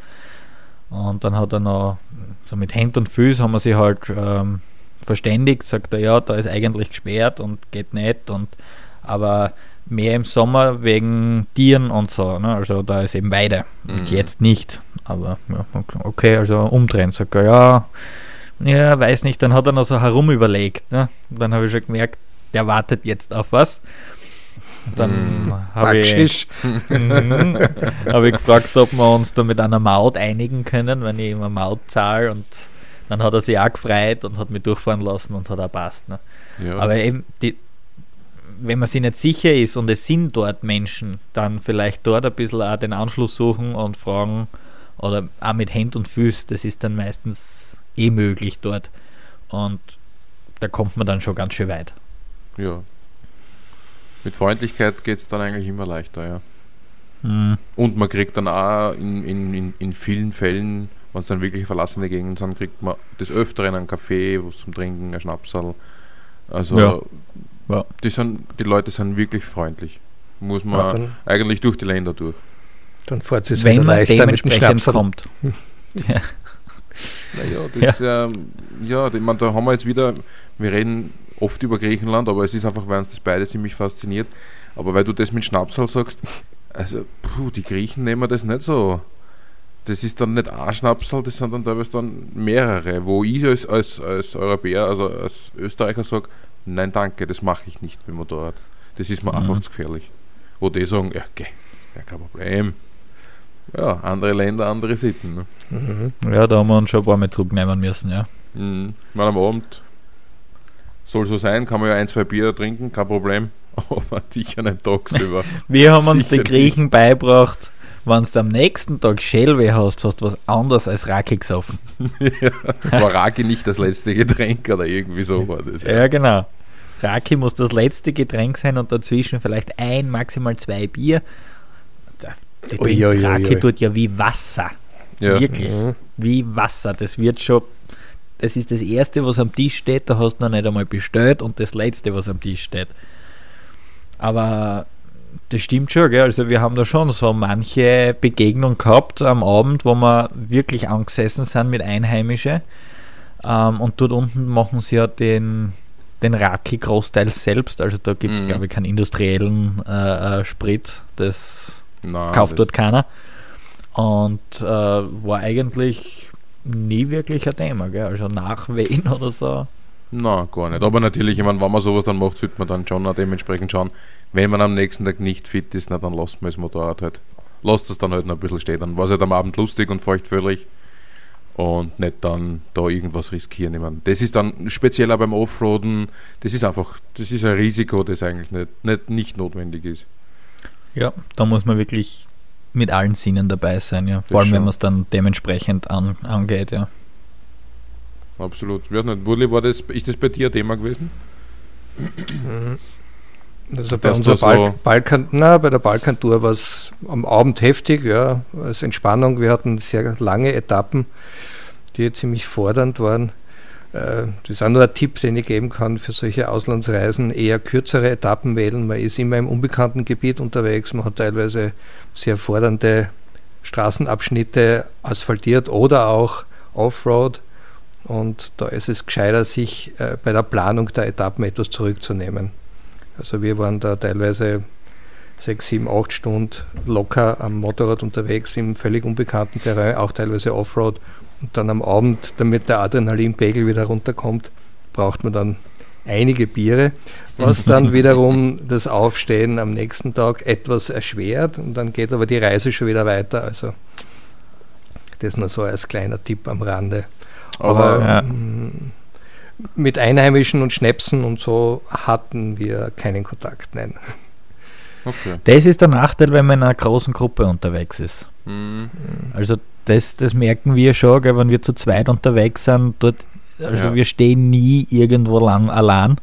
Und dann hat er noch, so mit Händen und Füßen haben wir sich halt ähm, verständigt, sagt er, ja, da ist eigentlich gesperrt und geht nicht. Und, aber mehr im Sommer wegen Tieren und so. Ne? Also da ist eben Weide. Mhm. Und jetzt nicht. Aber ja, okay, also umdrehen, sagt er, ja ja, weiß nicht, dann hat er noch so herumüberlegt. Ne? dann habe ich schon gemerkt, der wartet jetzt auf was. dann mm, habe ich, hab ich gefragt, ob wir uns da mit einer Maut einigen können, wenn ich immer Maut zahle. Und dann hat er sich auch gefreut und hat mich durchfahren lassen und hat auch passt. Ne? Ja. Aber eben, die, wenn man sich nicht sicher ist und es sind dort Menschen, dann vielleicht dort ein bisschen auch den Anschluss suchen und fragen oder auch mit Hand und Füß. Das ist dann meistens eh möglich dort. Und da kommt man dann schon ganz schön weit. Ja. Mit Freundlichkeit geht es dann eigentlich immer leichter, ja. Mhm. Und man kriegt dann auch in, in, in, in vielen Fällen, wenn es dann wirklich verlassene Gegenden sind, kriegt man des Öfteren einen Kaffee, was zum Trinken, ein Schnapsal. Also ja. Ja. Die, sind, die Leute sind wirklich freundlich. Muss man ja, eigentlich durch die Länder durch. Dann fährt es Wenn man dementsprechend kommt. ja. Naja, das, ja. Ähm, ja, ich meine, da haben wir jetzt wieder, wir reden oft über Griechenland, aber es ist einfach, weil uns das beide ziemlich fasziniert. Aber weil du das mit Schnapsal sagst, also, puh, die Griechen nehmen das nicht so. Das ist dann nicht ein Schnapsal, das sind dann teilweise dann mehrere, wo ich als, als, als Europäer, also als Österreicher sage, nein danke, das mache ich nicht mit Motorrad. Das ist mir mhm. einfach zu gefährlich. Wo die sagen, ja, okay, ja, kein Problem, ja, andere Länder, andere Sitten. Ne? Mhm. Ja, da haben wir uns schon ein paar Mal zurücknehmen müssen, ja. Mhm. Mal am Abend soll so sein, kann man ja ein, zwei Bier trinken, kein Problem. Aber sicher nicht tagsüber. Wir haben uns den Griechen nicht. beigebracht, wenn du am nächsten Tag Schellweh hast, hast du was anderes als Raki gesoffen. ja, war Raki nicht das letzte Getränk oder irgendwie so war das. Ja, ja genau. Raki muss das letzte Getränk sein und dazwischen vielleicht ein, maximal zwei Bier. Die ui, tut ja wie Wasser. Ja. Wirklich. Mhm. Wie Wasser. Das wird schon. Das ist das erste, was am Tisch steht. Da hast du noch nicht einmal bestellt und das letzte, was am Tisch steht. Aber das stimmt schon, gell? Also wir haben da schon so manche Begegnungen gehabt am Abend, wo wir wirklich angesessen sind mit Einheimischen. Ähm, und dort unten machen sie ja den, den Raki großteils selbst. Also da gibt es, mhm. glaube ich, keinen industriellen äh, äh, Sprit. Das Nein, kauft dort keiner. Und äh, war eigentlich nie wirklich ein Thema, gell? also Nachwehen oder so. Na, gar nicht. Aber natürlich, ich meine, wenn man sowas dann macht, sollte man dann schon dementsprechend schauen, wenn man am nächsten Tag nicht fit ist, na, dann lasst man das Motorrad halt. Lasst es dann halt noch ein bisschen stehen. Dann war es halt am Abend lustig und feuchtfröhlich. und nicht dann da irgendwas riskieren. Ich meine, das ist dann speziell auch beim Offroaden, das ist einfach, das ist ein Risiko, das eigentlich nicht, nicht, nicht notwendig ist. Ja, da muss man wirklich mit allen Sinnen dabei sein, ja. Vor Das allem, wenn schon. man es dann dementsprechend an, angeht, ja. Absolut. Ich weiß nicht, Wurli, war das, ist das bei dir ein Thema gewesen? Also bei Dass unserer Balk so- Balkan, na, bei der Balkantour war es am Abend heftig, ja, als Entspannung. Wir hatten sehr lange Etappen, die ziemlich fordernd waren. Äh, Das ist auch nur ein Tipp, den ich geben kann für solche Auslandsreisen. Eher kürzere Etappen wählen. Man ist immer im unbekannten Gebiet unterwegs. Man hat teilweise sehr fordernde Straßenabschnitte asphaltiert oder auch Offroad. Und da ist es gescheiter, sich äh, bei der Planung der Etappen etwas zurückzunehmen. Also wir waren da teilweise sechs, sieben, acht Stunden locker am Motorrad unterwegs im völlig unbekannten Terrain, auch teilweise Offroad. Und dann am Abend, damit der Adrenalinpegel wieder runterkommt, braucht man dann einige Biere, was dann wiederum das Aufstehen am nächsten Tag etwas erschwert und dann geht aber die Reise schon wieder weiter. Also das nur so als kleiner Tipp am Rande. Aber, Aber- Ja. mm, mit Einheimischen und Schnäpsen und so hatten wir keinen Kontakt, nein. Okay. Das ist der Nachteil, wenn man in einer großen Gruppe unterwegs ist. Mhm. Also das, das merken wir schon, gell, wenn wir zu zweit unterwegs sind. Dort, also Ja. wir stehen nie irgendwo lang allein.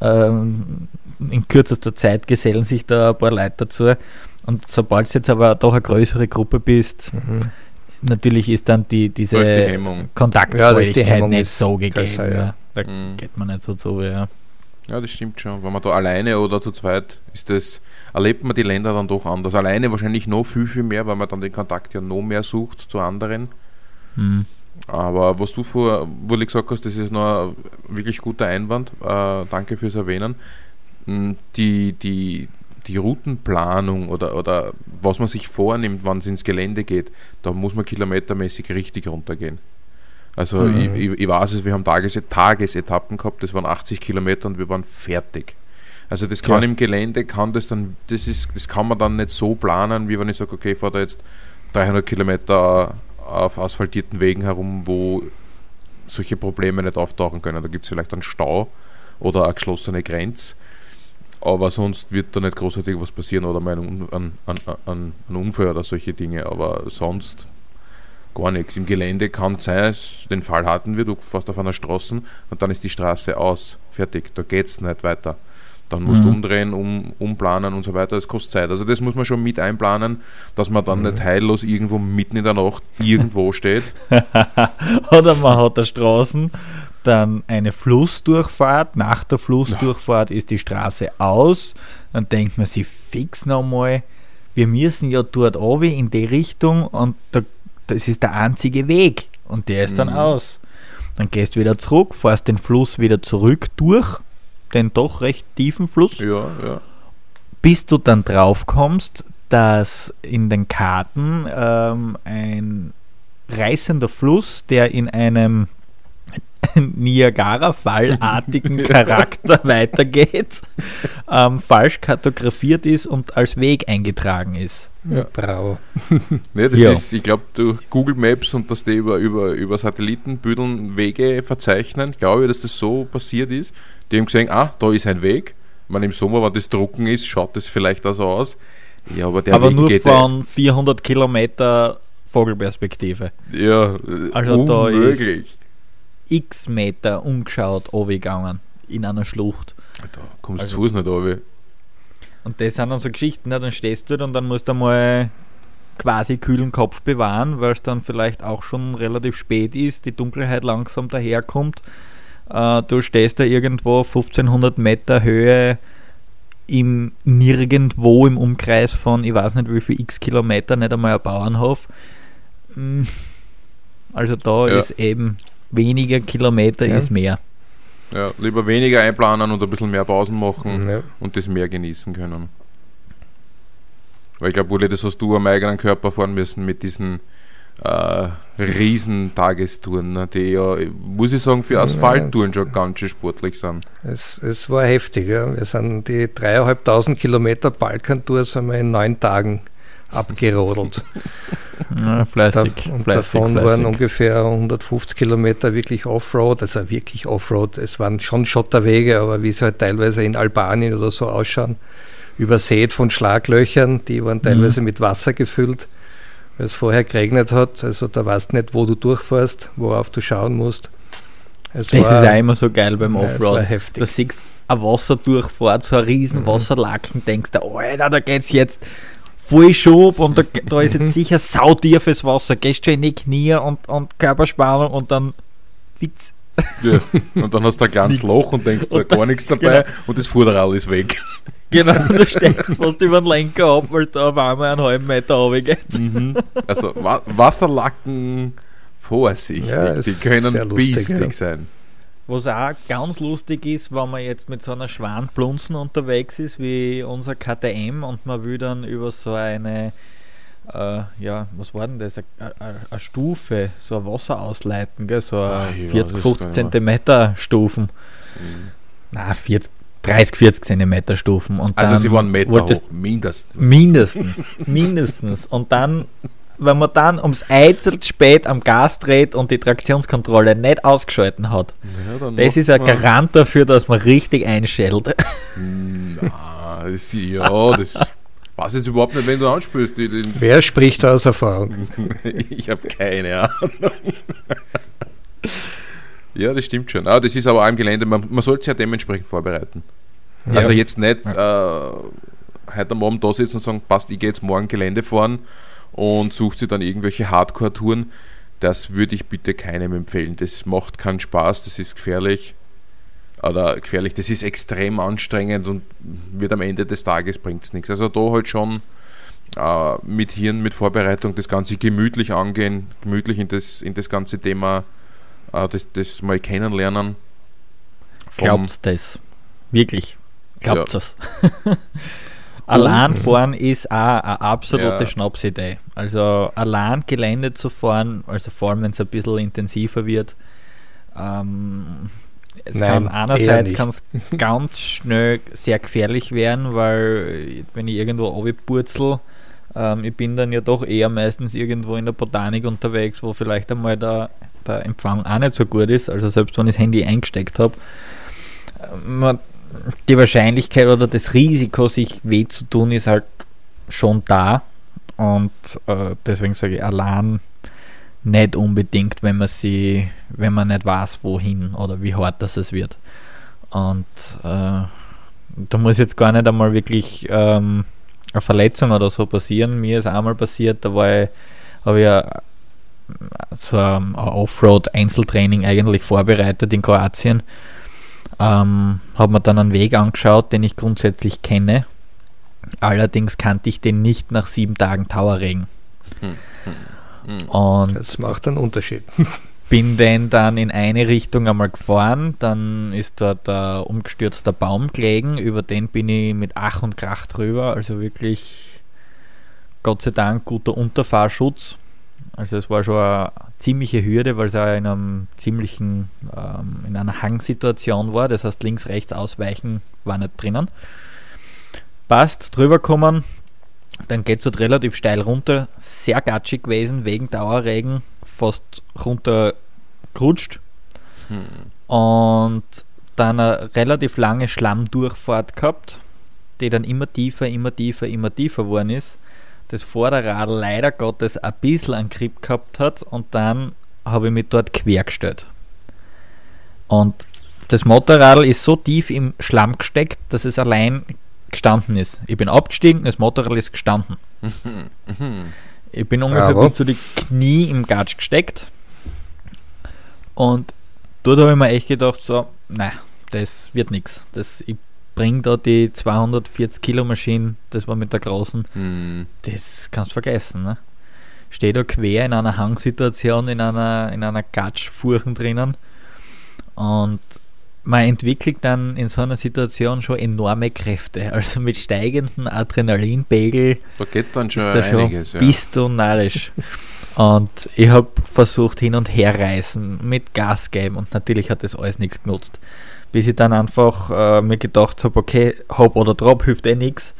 Ähm, in kürzester Zeit gesellen sich da ein paar Leute dazu. Und sobald du jetzt aber doch eine größere Gruppe bist, natürlich ist dann die, ist die diese Hemmung. Kontaktfreudigkeit Hemmung nicht so gegeben. größer, ja. ja. Da Mhm. geht man nicht so zu. Ja. Ja, das stimmt schon. Wenn man da alleine oder zu zweit ist das, erlebt man die Länder dann doch anders. Alleine wahrscheinlich noch viel, viel mehr, weil man dann den Kontakt ja noch mehr sucht zu anderen. Hm. Aber was du vor Wurli gesagt hast, das ist noch ein wirklich guter Einwand. Äh, danke fürs Erwähnen. Mm, Die, die, die Routenplanung oder, oder was man sich vornimmt, wann es ins Gelände geht, da muss man kilometermäßig richtig runtergehen. Also Mhm. ich, ich, ich weiß es, wir haben Tages Tagesetappen gehabt, das waren 80 Kilometer und wir waren fertig. Also das kann Ja. im Gelände, kann das dann, das ist, das kann man dann nicht so planen, wie wenn ich sage, okay, ich fahre da jetzt 300 Kilometer auf asphaltierten Wegen herum, wo solche Probleme nicht auftauchen können. Da gibt es vielleicht einen Stau oder eine geschlossene Grenze. Aber sonst wird da nicht großartig was passieren oder mal ein, ein, ein, ein, Unfall oder solche Dinge. Aber sonst gar nichts. Im Gelände kann es sein, den Fall hatten wir, du fährst auf einer Straße und dann ist die Straße aus. Fertig. Da geht es nicht weiter. Dann musst du Mhm. umdrehen, um, umplanen und so weiter. Das kostet Zeit. Also das muss man schon mit einplanen, dass man Mhm. dann nicht heillos irgendwo mitten in der Nacht irgendwo steht. Oder man hat der Straßen dann eine Flussdurchfahrt. Nach der Flussdurchfahrt ist die Straße aus. Dann denkt man sich fix nochmal, wir müssen ja dort oben in die Richtung und da, das ist der einzige Weg. Und der ist dann Mhm. aus. Dann gehst du wieder zurück, fährst den Fluss wieder zurück durch, den doch recht tiefen Fluss Ja, ja. bis du dann drauf kommst, dass in den Karten ähm, ein reißender Fluss, der in einem Niagara-Fallartigen Charakter weitergeht, ähm, falsch kartografiert ist und als Weg eingetragen ist. Ja. Brau. Ne, das Ja. ist, ich glaube, durch Google Maps und dass die über, über, über Satellitenbüdeln Wege verzeichnen, glaube ich, dass das so passiert ist. Die haben gesehen, ah, da ist ein Weg. Meine, im Sommer, wenn das trocken ist, schaut das vielleicht auch so aus. Ja, aber der Aber Weg nur geht von 400 Kilometer Vogelperspektive. ja, äh, Also da unmöglich. X Meter umgeschaut gegangen in einer Schlucht. Da kommst du Also- zu Fuß nicht runter. Und das sind dann so Geschichten, ja, dann stehst du und dann musst du mal quasi kühlen Kopf bewahren, weil es dann vielleicht auch schon relativ spät ist, die Dunkelheit langsam daherkommt. Äh, du stehst da irgendwo 1500 Meter Höhe im Nirgendwo im Umkreis von, ich weiß nicht wie viel x Kilometer, nicht einmal ein Bauernhof. Mm, Also da Ja. ist eben weniger Kilometer Ja. ist mehr. Ja, lieber weniger einplanen und ein bisschen mehr Pausen machen Ja. und das mehr genießen können. Weil ich glaube, Uli, das hast du am eigenen Körper fahren müssen mit diesen äh, riesen Tagestouren, ne, die ja, muss ich sagen, für Ja, Asphalttouren schon ganz schön sportlich sind. Es, es war heftig. Ja. Wir sind die dreieinhalbtausend Kilometer Balkantour sind wir in neun Tagen abgerodelt. Ja, fleißig. Da, und fleißig, davon fleißig. waren ungefähr 150 Kilometer wirklich Offroad, also wirklich Offroad. Es waren schon Schotterwege, aber wie sie halt teilweise in Albanien oder so ausschauen, übersät von Schlaglöchern, die waren teilweise Mhm. mit Wasser gefüllt, weil es vorher geregnet hat. Also da weißt du nicht, wo du durchfährst, worauf du schauen musst. Es Das war- ist auch immer so geil beim Ja, es Offroad. heftig. Du siehst ein Wasser durchfahrt, so ein riesen Mhm. Wasserlaken, denkst du, Alter, da geht's jetzt voll Schub und da, da ist jetzt sicher sautiefes Wasser, gehst schon in die Knie und, und Körperspannung und dann Witz. Ja. Und dann hast du ein kleines Loch und denkst, da gar nichts dabei und das Vorderrad ist weg. Genau, da steckst du fast über den Lenker ab, weil da auf einmal einen halben Meter runtergeht. Mhm. Also Wa Wasserlacken, vorsichtig, Ja, die können biestig ja. sein. Was auch ganz lustig ist, wenn man jetzt mit so einer Schwanblunzen unterwegs ist, wie unser KTM, und man will dann über so eine, äh, ja, was war denn das, eine, Stufe, so ein Wasser ausleiten, gell? so Ah, ja, 40, das 50 kann ich Zentimeter Stufen. Mhm. Na, 40, 30, 40 Zentimeter Stufen. Und Also dann sie waren Meter hoch, mindestens. Mindestens, mindestens. Und dann, wenn man dann ums Eizel spät am Gas dreht und die Traktionskontrolle nicht ausgeschalten hat, Ja, das ist ein Garant dafür, dass man richtig einschält. Na, das, ja, das weiß jetzt überhaupt nicht, wenn du anspielst. Die, den, Wer spricht da aus Erfahrung? ich habe keine Ahnung. ja, das stimmt schon. Ah, das ist aber auch im Gelände, man, man sollte sich ja dementsprechend vorbereiten. Also jetzt nicht äh, heute am Abend da sitzen und sagen, passt, ich gehe jetzt morgen Gelände fahren und sucht sich dann irgendwelche Hardcore-Touren. Das würde ich bitte keinem empfehlen. Das macht keinen Spaß, das ist gefährlich. Oder gefährlich, das ist extrem anstrengend und wird am Ende des Tages bringt es nichts. Also da halt schon äh, mit Hirn, mit Vorbereitung das Ganze gemütlich angehen, gemütlich in das, in das ganze Thema, äh, das, das mal kennenlernen. Glaubt das? Wirklich? Glaubt Ja. es? Allein fahren ist auch eine absolute Ja. Schnapsidee. Also allein Gelände zu fahren, also vor allem wenn es ein bisschen intensiver wird, ähm, es Nein, kann einerseits nicht. kann es ganz schnell sehr gefährlich werden, weil wenn ich irgendwo runterpurzel, ähm, ich bin dann ja doch eher meistens irgendwo in der Botanik unterwegs, wo vielleicht einmal der, der Empfang auch nicht so gut ist, also selbst wenn ich das Handy eingesteckt habe, man, die Wahrscheinlichkeit oder das Risiko, sich weh zu tun, ist halt schon da. Und äh, deswegen sage ich allein nicht unbedingt, wenn man sie, wenn man nicht weiß, wohin oder wie hart das es wird. Und äh, da muss jetzt gar nicht einmal wirklich ähm, eine Verletzung oder so passieren. Mir ist einmal passiert, da war ich, habe ich ja so ein Offroad-Einzeltraining eigentlich vorbereitet in Kroatien. Ähm, habe mir dann einen Weg angeschaut, den ich grundsätzlich kenne. Allerdings kannte ich den nicht nach sieben Tagen Tauerregen. Mhm. Und Das macht einen Unterschied. bin den dann in eine Richtung einmal gefahren, dann ist dort ein umgestürzter Baum gelegen, über den bin ich mit Ach und Krach drüber, also wirklich Gott sei Dank guter Unterfahrschutz. Also es war schon eine ziemliche Hürde, weil es auch in einem ziemlichen, ähm, in einer Hangsituation war, das heißt links, rechts ausweichen war nicht drinnen. Passt, drüber kommen, dann geht es dort relativ steil runter, sehr gatschig gewesen, wegen Dauerregen, fast runtergerutscht Hm. und dann eine relativ lange Schlammdurchfahrt gehabt, die dann immer tiefer, immer tiefer, immer tiefer geworden ist. Das Vorderrad leider Gottes ein bisschen einen Grip gehabt hat und dann habe ich mich dort quergestellt. Und das Motorrad ist so tief im Schlamm gesteckt, dass es allein gestanden ist. Ich bin abgestiegen, das Motorrad ist gestanden. Mhm. Ich bin ungefähr Bravo. bis zu die Knie im Gatsch gesteckt. Und dort habe ich mir echt gedacht, so, nein, das wird nichts. Ich bringe da die 240 Kilo Maschine, das war mit der großen, Mhm. das kannst du vergessen. Ne? Stehe da quer in einer Hangsituation, in einer, in einer Gatschfurchen drinnen. Und man entwickelt dann in so einer Situation schon enorme Kräfte. Also mit steigendem Adrenalinpegel Da geht dann schon da schon einiges. Ja. bist du narrisch. Und ich habe versucht hin und her reißen, mit Gas geben und natürlich hat das alles nichts genutzt. Bis ich dann einfach äh, mir gedacht habe, okay, hopp oder drop hilft eh nichts.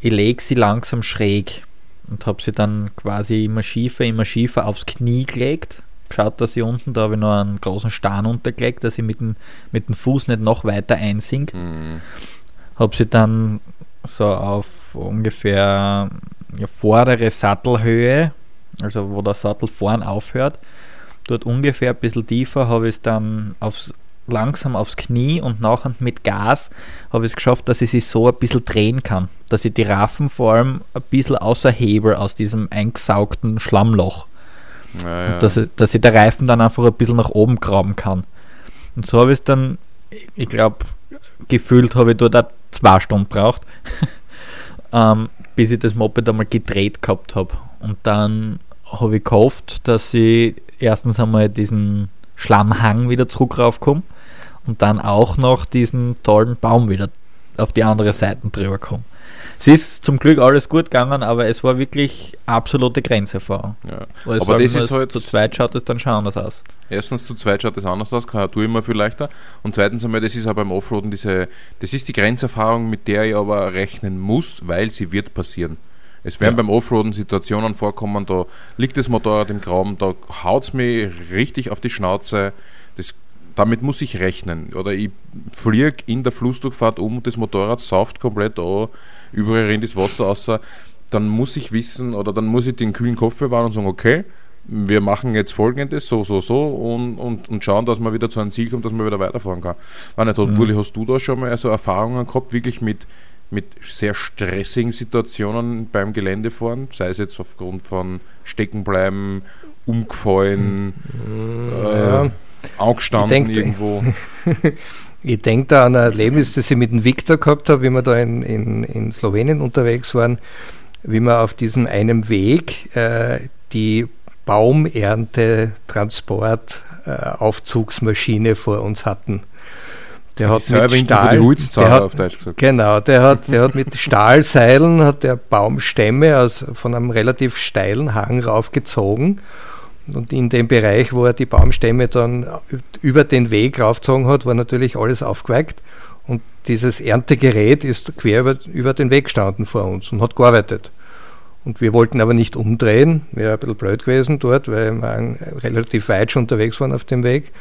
Ich lege sie langsam schräg. und habe sie dann quasi immer schiefer, immer schiefer aufs Knie gelegt. Geschaut, dass ich unten, da habe ich noch einen großen Stein untergelegt, dass ich mit dem, mit dem Fuß nicht noch weiter einsink. Mhm. Habe sie dann so auf ungefähr ja, vordere Sattelhöhe, also wo der Sattel vorn aufhört, dort ungefähr ein bisschen tiefer habe ich es dann aufs, langsam aufs Knie und nachher mit Gas habe ich es geschafft, dass ich sie so ein bisschen drehen kann, dass ich die Raffen vor allem ein bisschen außer Hebel aus diesem eingesaugten Schlammloch. Ja, ja. Und dass, ich- dass ich der Reifen dann einfach ein bisschen nach oben graben kann. Und so habe ich es dann, ich glaube, gefühlt habe ich dort auch zwei Stunden braucht, ähm, bis ich das Moped einmal gedreht gehabt habe. Und dann habe ich gehofft, dass ich erstens einmal diesen Schlammhang wieder zurück raufkomme und dann auch noch diesen tollen Baum wieder auf die andere Seite drüber komme. Es ist zum Glück alles gut gegangen, aber es war wirklich absolute Grenzerfahrung. ja. Weil Aber das ist halt- zu zweit schaut es dann schon anders aus. Erstens, zu zweit schaut das anders aus, kann du immer viel leichter. Und zweitens einmal, das ist auch beim Offroaden diese, das ist die Grenzerfahrung, mit der ich aber rechnen muss, weil sie wird passieren. Es werden Ja. beim Offroaden Situationen vorkommen, da liegt das Motorrad im Graben, da haut es mir richtig auf die Schnauze. Das, damit muss ich rechnen. Oder ich fliege in der Flussdurchfahrt um und das Motorrad sauft komplett an, überall rennt das Wasser raus. Dann muss ich wissen oder dann muss ich den kühlen Kopf bewahren und sagen, okay, wir machen jetzt folgendes, so, so, so und, und, und schauen, dass man wieder zu einem Ziel kommt, dass man wieder weiterfahren kann. War nicht, Mhm. Wulli, hast du da schon mal so Erfahrungen gehabt, wirklich mit, mit sehr stressigen Situationen beim Geländefahren, sei es jetzt aufgrund von Steckenbleiben, umgefallen, äh, Ja. Angestanden Ich denk- irgendwo. Ich denke da an ein Erlebnis, das ich mit dem Victor gehabt habe, wie wir da in, in, in Slowenien unterwegs waren, wie wir auf diesem einen Weg äh, die Baumernte-Transport-Aufzugsmaschine vor uns hatten. Der hat mit Stahl, der hat, auf Deutsch gesagt. Genau, der hat, der hat mit Stahlseilen hat der Baumstämme aus, von einem relativ steilen Hang raufgezogen. Und in dem Bereich, wo er die Baumstämme dann über den Weg raufgezogen hat, war natürlich alles aufgeweicht. Und dieses Erntegerät ist quer über, über den Weg gestanden vor uns und hat gearbeitet. Und wir wollten aber nicht umdrehen, wäre ein bisschen blöd gewesen dort, weil wir relativ weit schon unterwegs waren auf dem Weg.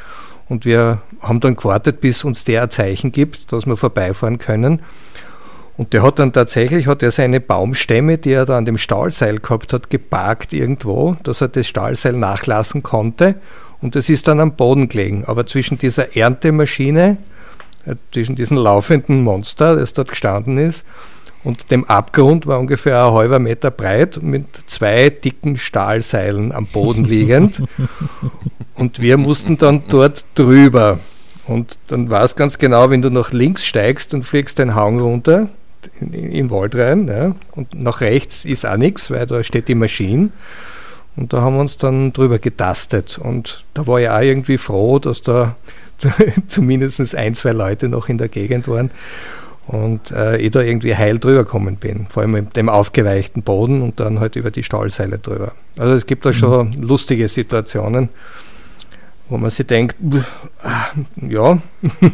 Und wir haben dann gewartet, bis uns der ein Zeichen gibt, dass wir vorbeifahren können. Und der hat dann tatsächlich, hat er seine Baumstämme, die er da an dem Stahlseil gehabt hat, geparkt irgendwo, dass er das Stahlseil nachlassen konnte. Und das ist dann am Boden gelegen. Aber zwischen dieser Erntemaschine, äh, zwischen diesem laufenden Monster, das dort gestanden ist, und dem Abgrund war ungefähr ein halber Meter breit mit zwei dicken Stahlseilen am Boden liegend. und wir mussten dann dort drüber. Und dann war es ganz genau, wenn du nach links steigst und fliegst den Hang runter, in, in den Wald rein, ja, und nach rechts ist auch nichts, weil da steht die Maschine. Und da haben wir uns dann drüber getastet. Und da war ich auch irgendwie froh, dass da zumindest ein, zwei Leute noch in der Gegend waren und äh, ich da irgendwie heil drüber gekommen bin. Vor allem mit dem aufgeweichten Boden und dann halt über die Stahlseile drüber. Also es gibt da schon lustige Situationen, wo man sich denkt, ah, ja,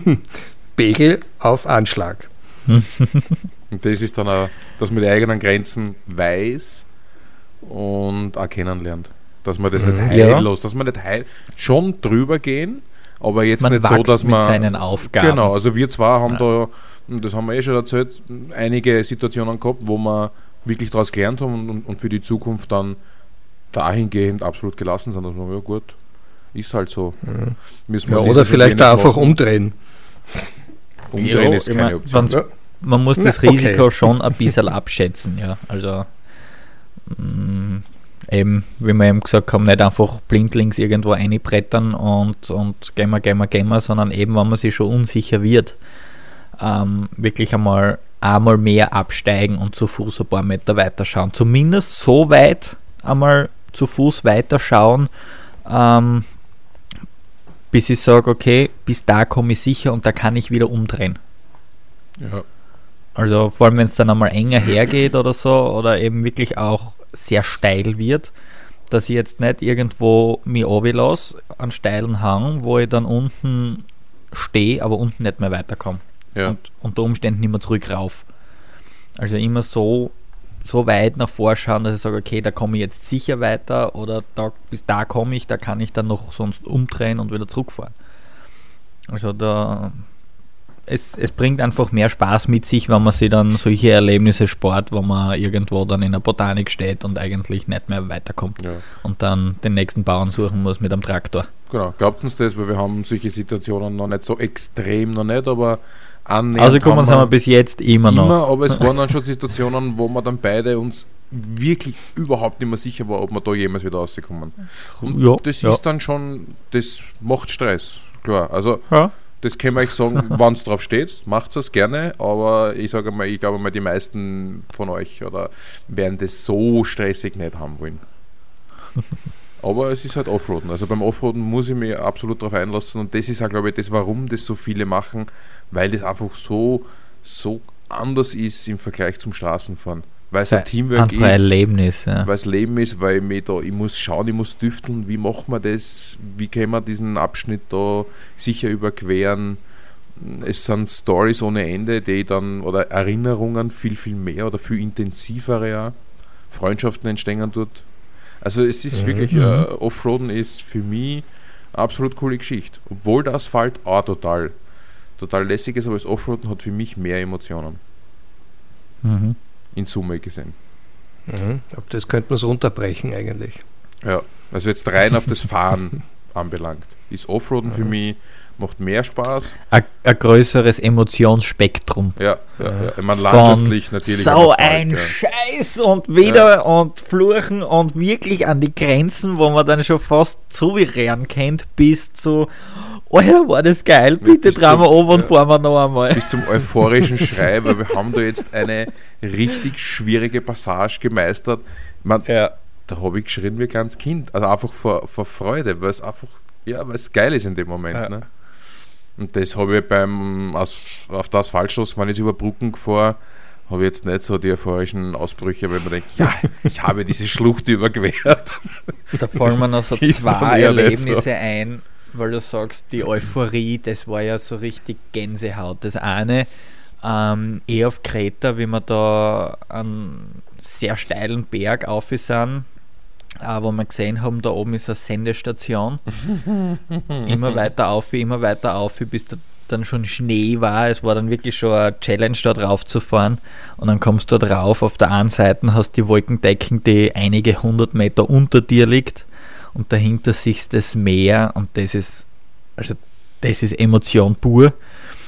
Pegel auf Anschlag. Und das ist dann auch, dass man die eigenen Grenzen weiß und auch kennenlernt. Dass man das nicht Mhm. Ja. heillos, dass man nicht heil, schon drüber gehen, aber jetzt Man nicht so, dass mit man. seinen Aufgaben. Genau, also wir zwei haben Ja. da, und das haben wir eh schon erzählt, einige Situationen gehabt, wo wir wirklich daraus gelernt haben und, und für die Zukunft dann dahingehend absolut gelassen sind. Also, ja gut, ist halt so. Müssen wir Ja, oder vielleicht jenes auch einfach umdrehen. Umdrehen Ja, ist keine Option. Ja. Man muss das Na, okay. Risiko schon ein bisschen abschätzen, ja. Also mm, eben, wie wir eben gesagt haben, nicht einfach blindlings irgendwo einbrettern und, und gehen wir, gehen wir, gehen wir, sondern eben, wenn man sich schon unsicher wird, ähm, wirklich einmal einmal mehr absteigen und zu Fuß ein paar Meter weiterschauen. Zumindest so weit einmal zu Fuß weiterschauen, ähm, bis ich sage, okay, bis da komme ich sicher und da kann ich wieder umdrehen. Ja. Also vor allem, wenn es dann einmal enger hergeht oder so, oder eben wirklich auch sehr steil wird, dass ich jetzt nicht irgendwo mich lasse, an steilen Hang, wo ich dann unten stehe, aber unten nicht mehr weiterkomme. Ja. Und unter Umständen nicht mehr zurück rauf. Also immer so so weit nach vorschauen, dass ich sage, okay, da komme ich jetzt sicher weiter oder da, bis da komme ich, da kann ich dann noch sonst umdrehen und wieder zurückfahren. Also da es, es bringt einfach mehr Spaß mit sich, wenn man sich dann solche Erlebnisse spart, wo man irgendwo dann in der Botanik steht und eigentlich nicht mehr weiterkommt Ja. und dann den nächsten Bauern suchen muss mit einem Traktor. Genau, glaubt uns das, weil wir haben solche Situationen noch nicht so extrem noch nicht, aber annähernd Also kommen haben wir bis jetzt immer noch. immer, aber es waren dann schon Situationen, wo wir dann beide uns wirklich überhaupt nicht mehr sicher war, ob wir da jemals wieder rauskommen. Und Ja, das ja. ist dann schon, das macht Stress, klar. Also Ja. das kann man euch sagen, wenn es drauf steht, macht es gerne, aber ich sage mal, ich glaube mal, die meisten von euch oder werden das so stressig nicht haben wollen. Aber es ist halt Offroaden. Also beim Offroaden muss ich mich absolut darauf einlassen und das ist auch, glaube ich, das, warum das so viele machen, weil das einfach so, so anders ist im Vergleich zum Straßenfahren. Weil es ein Teamwork ist Erlebnis, ja. weil es Leben ist, weil ich, mich da, ich muss schauen, ich muss düfteln, wie machen wir das, wie können wir diesen Abschnitt da sicher überqueren. Es sind Stories ohne Ende, die dann, oder Erinnerungen viel, viel mehr oder viel intensivere auch. Freundschaften entstehen dort. Also es ist Mhm. wirklich, äh, Offroaden ist für mich eine absolut coole Geschichte. Obwohl der Asphalt auch total, total lässig ist, aber das Offroaden hat für mich mehr Emotionen, Mhm. in Summe gesehen. Mhm. Auf das könnte man es runterbrechen eigentlich. Ja, also jetzt rein auf das Fahren anbelangt. Ist Offroaden für mich, macht mehr Spaß. Ein, ein größeres Emotionsspektrum. Ja, ja, ja. ich meine, Von landschaftlich natürlich. So ein ja. Scheiß und wieder und Fluchen und wirklich an die Grenzen, wo man dann schon fast zurennen kennt, bis zu Alter, war das geil, bitte drehen wir oben und ja. fahren wir noch einmal. Bis zum euphorischen Schrei, weil wir haben da jetzt eine richtig schwierige Passage gemeistert. Man, Ja. Da habe ich geschrien wie ein kleines Kind. Also einfach vor, vor Freude, weil es einfach, ja, weil es geil ist in dem Moment. Ja. Ne? Und das habe ich beim, As- auf das Fallstoß, wenn ich über Brücken gefahren, habe ich jetzt nicht so die euphorischen Ausbrüche, weil man denkt, ja, ich habe diese Schlucht überquert. Da fallen mir noch so zwei Erlebnisse so. ein, weil du sagst, die Euphorie, das war ja so richtig Gänsehaut. Das eine, ähm, eh auf Kreta, wie wir da einen sehr steilen Berg auf sind, äh, wo wir gesehen haben, da oben ist eine Sendestation. immer weiter auf, immer weiter auf, bis da dann schon Schnee war. Es war dann wirklich schon eine Challenge, da drauf zu fahren. Und dann kommst du drauf, auf der einen Seite hast die Wolkendecken, die einige hundert Meter unter dir liegt. Und dahinter siehst du das Meer und das ist, also das ist Emotion pur.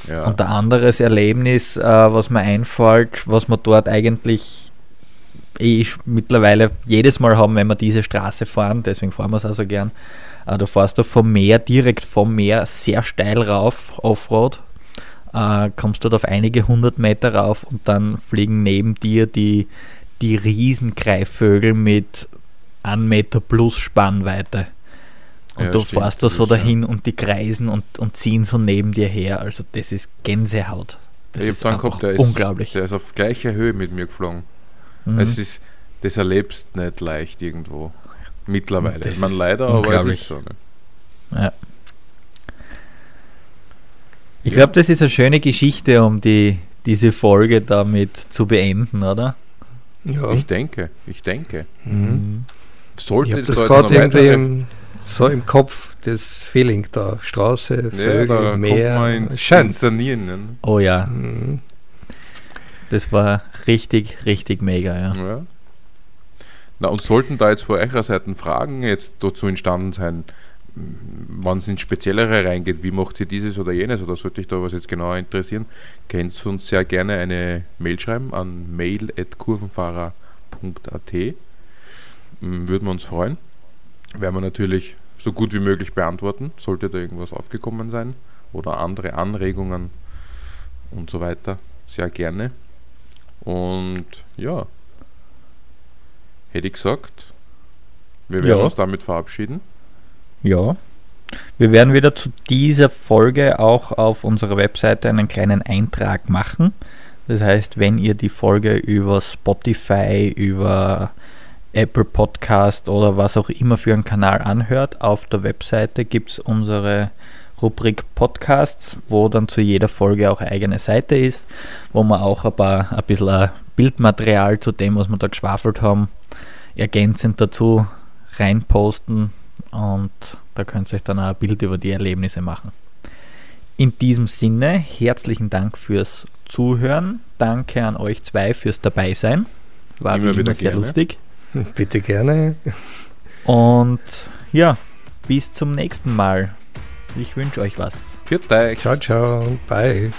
Ja, Und ein anderes Erlebnis, äh, was mir einfällt, was wir dort eigentlich eh mittlerweile jedes Mal haben, wenn wir diese Straße fahren, deswegen fahren wir es auch so gern. Äh, du fährst da vom Meer, direkt vom Meer, sehr steil rauf, Offroad, äh, kommst dort auf einige hundert Meter rauf und dann fliegen neben dir die, die Riesengreifvögel mit 1 Meter plus Spannweite. Und Ja, du stimmt, fährst da so ist, ja. dahin und die kreisen und, und ziehen so neben dir her. Also das ist Gänsehaut. Das ich ist dann gehabt, der ist, unglaublich. der ist auf gleicher Höhe mit mir geflogen. Mhm. Es ist, das erlebst nicht leicht irgendwo. Mittlerweile. Das ich meine, leider, aber es ist so. Ne? Ja. Ich glaube, das ist eine schöne Geschichte, um die, diese Folge damit zu beenden, oder? Ja. Ich denke, ich denke. Mhm. Sollte Ich es das gerade noch irgendwie im, so im Kopf, das Feeling da. Straße, ja, Vögel, da kommt Meer. ins Schön. Sanieren. Ne? Oh ja, Mhm. das war richtig, richtig mega, ja. Ja. Na, und sollten da jetzt von eurer Seite Fragen jetzt dazu entstanden sein, wann es ins Speziellere reingeht, wie macht ihr dieses oder jenes, oder sollte ich da was jetzt genauer interessieren, könnt ihr uns sehr gerne eine Mail schreiben an mail.kurvenfahrer.at. Mm, Würden wir uns freuen. Werden wir natürlich so gut wie möglich beantworten, sollte da irgendwas aufgekommen sein oder andere Anregungen und so weiter. Sehr gerne. Und ja, hätte ich gesagt, wir werden Ja. uns damit verabschieden. Ja. Wir werden wieder zu dieser Folge auch auf unserer Webseite einen kleinen Eintrag machen. Das heißt, wenn ihr die Folge über Spotify, über Apple Podcast oder was auch immer für einen Kanal anhört, auf der Webseite gibt es unsere Rubrik Podcasts, wo dann zu jeder Folge auch eine eigene Seite ist, wo wir auch ein paar ein bisschen ein Bildmaterial zu dem, was wir da geschwafelt haben, ergänzend dazu reinposten und da könnt ihr euch dann auch ein Bild über die Erlebnisse machen. In diesem Sinne, herzlichen Dank fürs Zuhören. Danke an euch zwei fürs Dabeisein. War Immer immer, wieder sehr gerne. lustig. Bitte gerne. Und ja, bis zum nächsten Mal. Ich wünsche euch was. Viert euch. Ciao, ciao. Bye.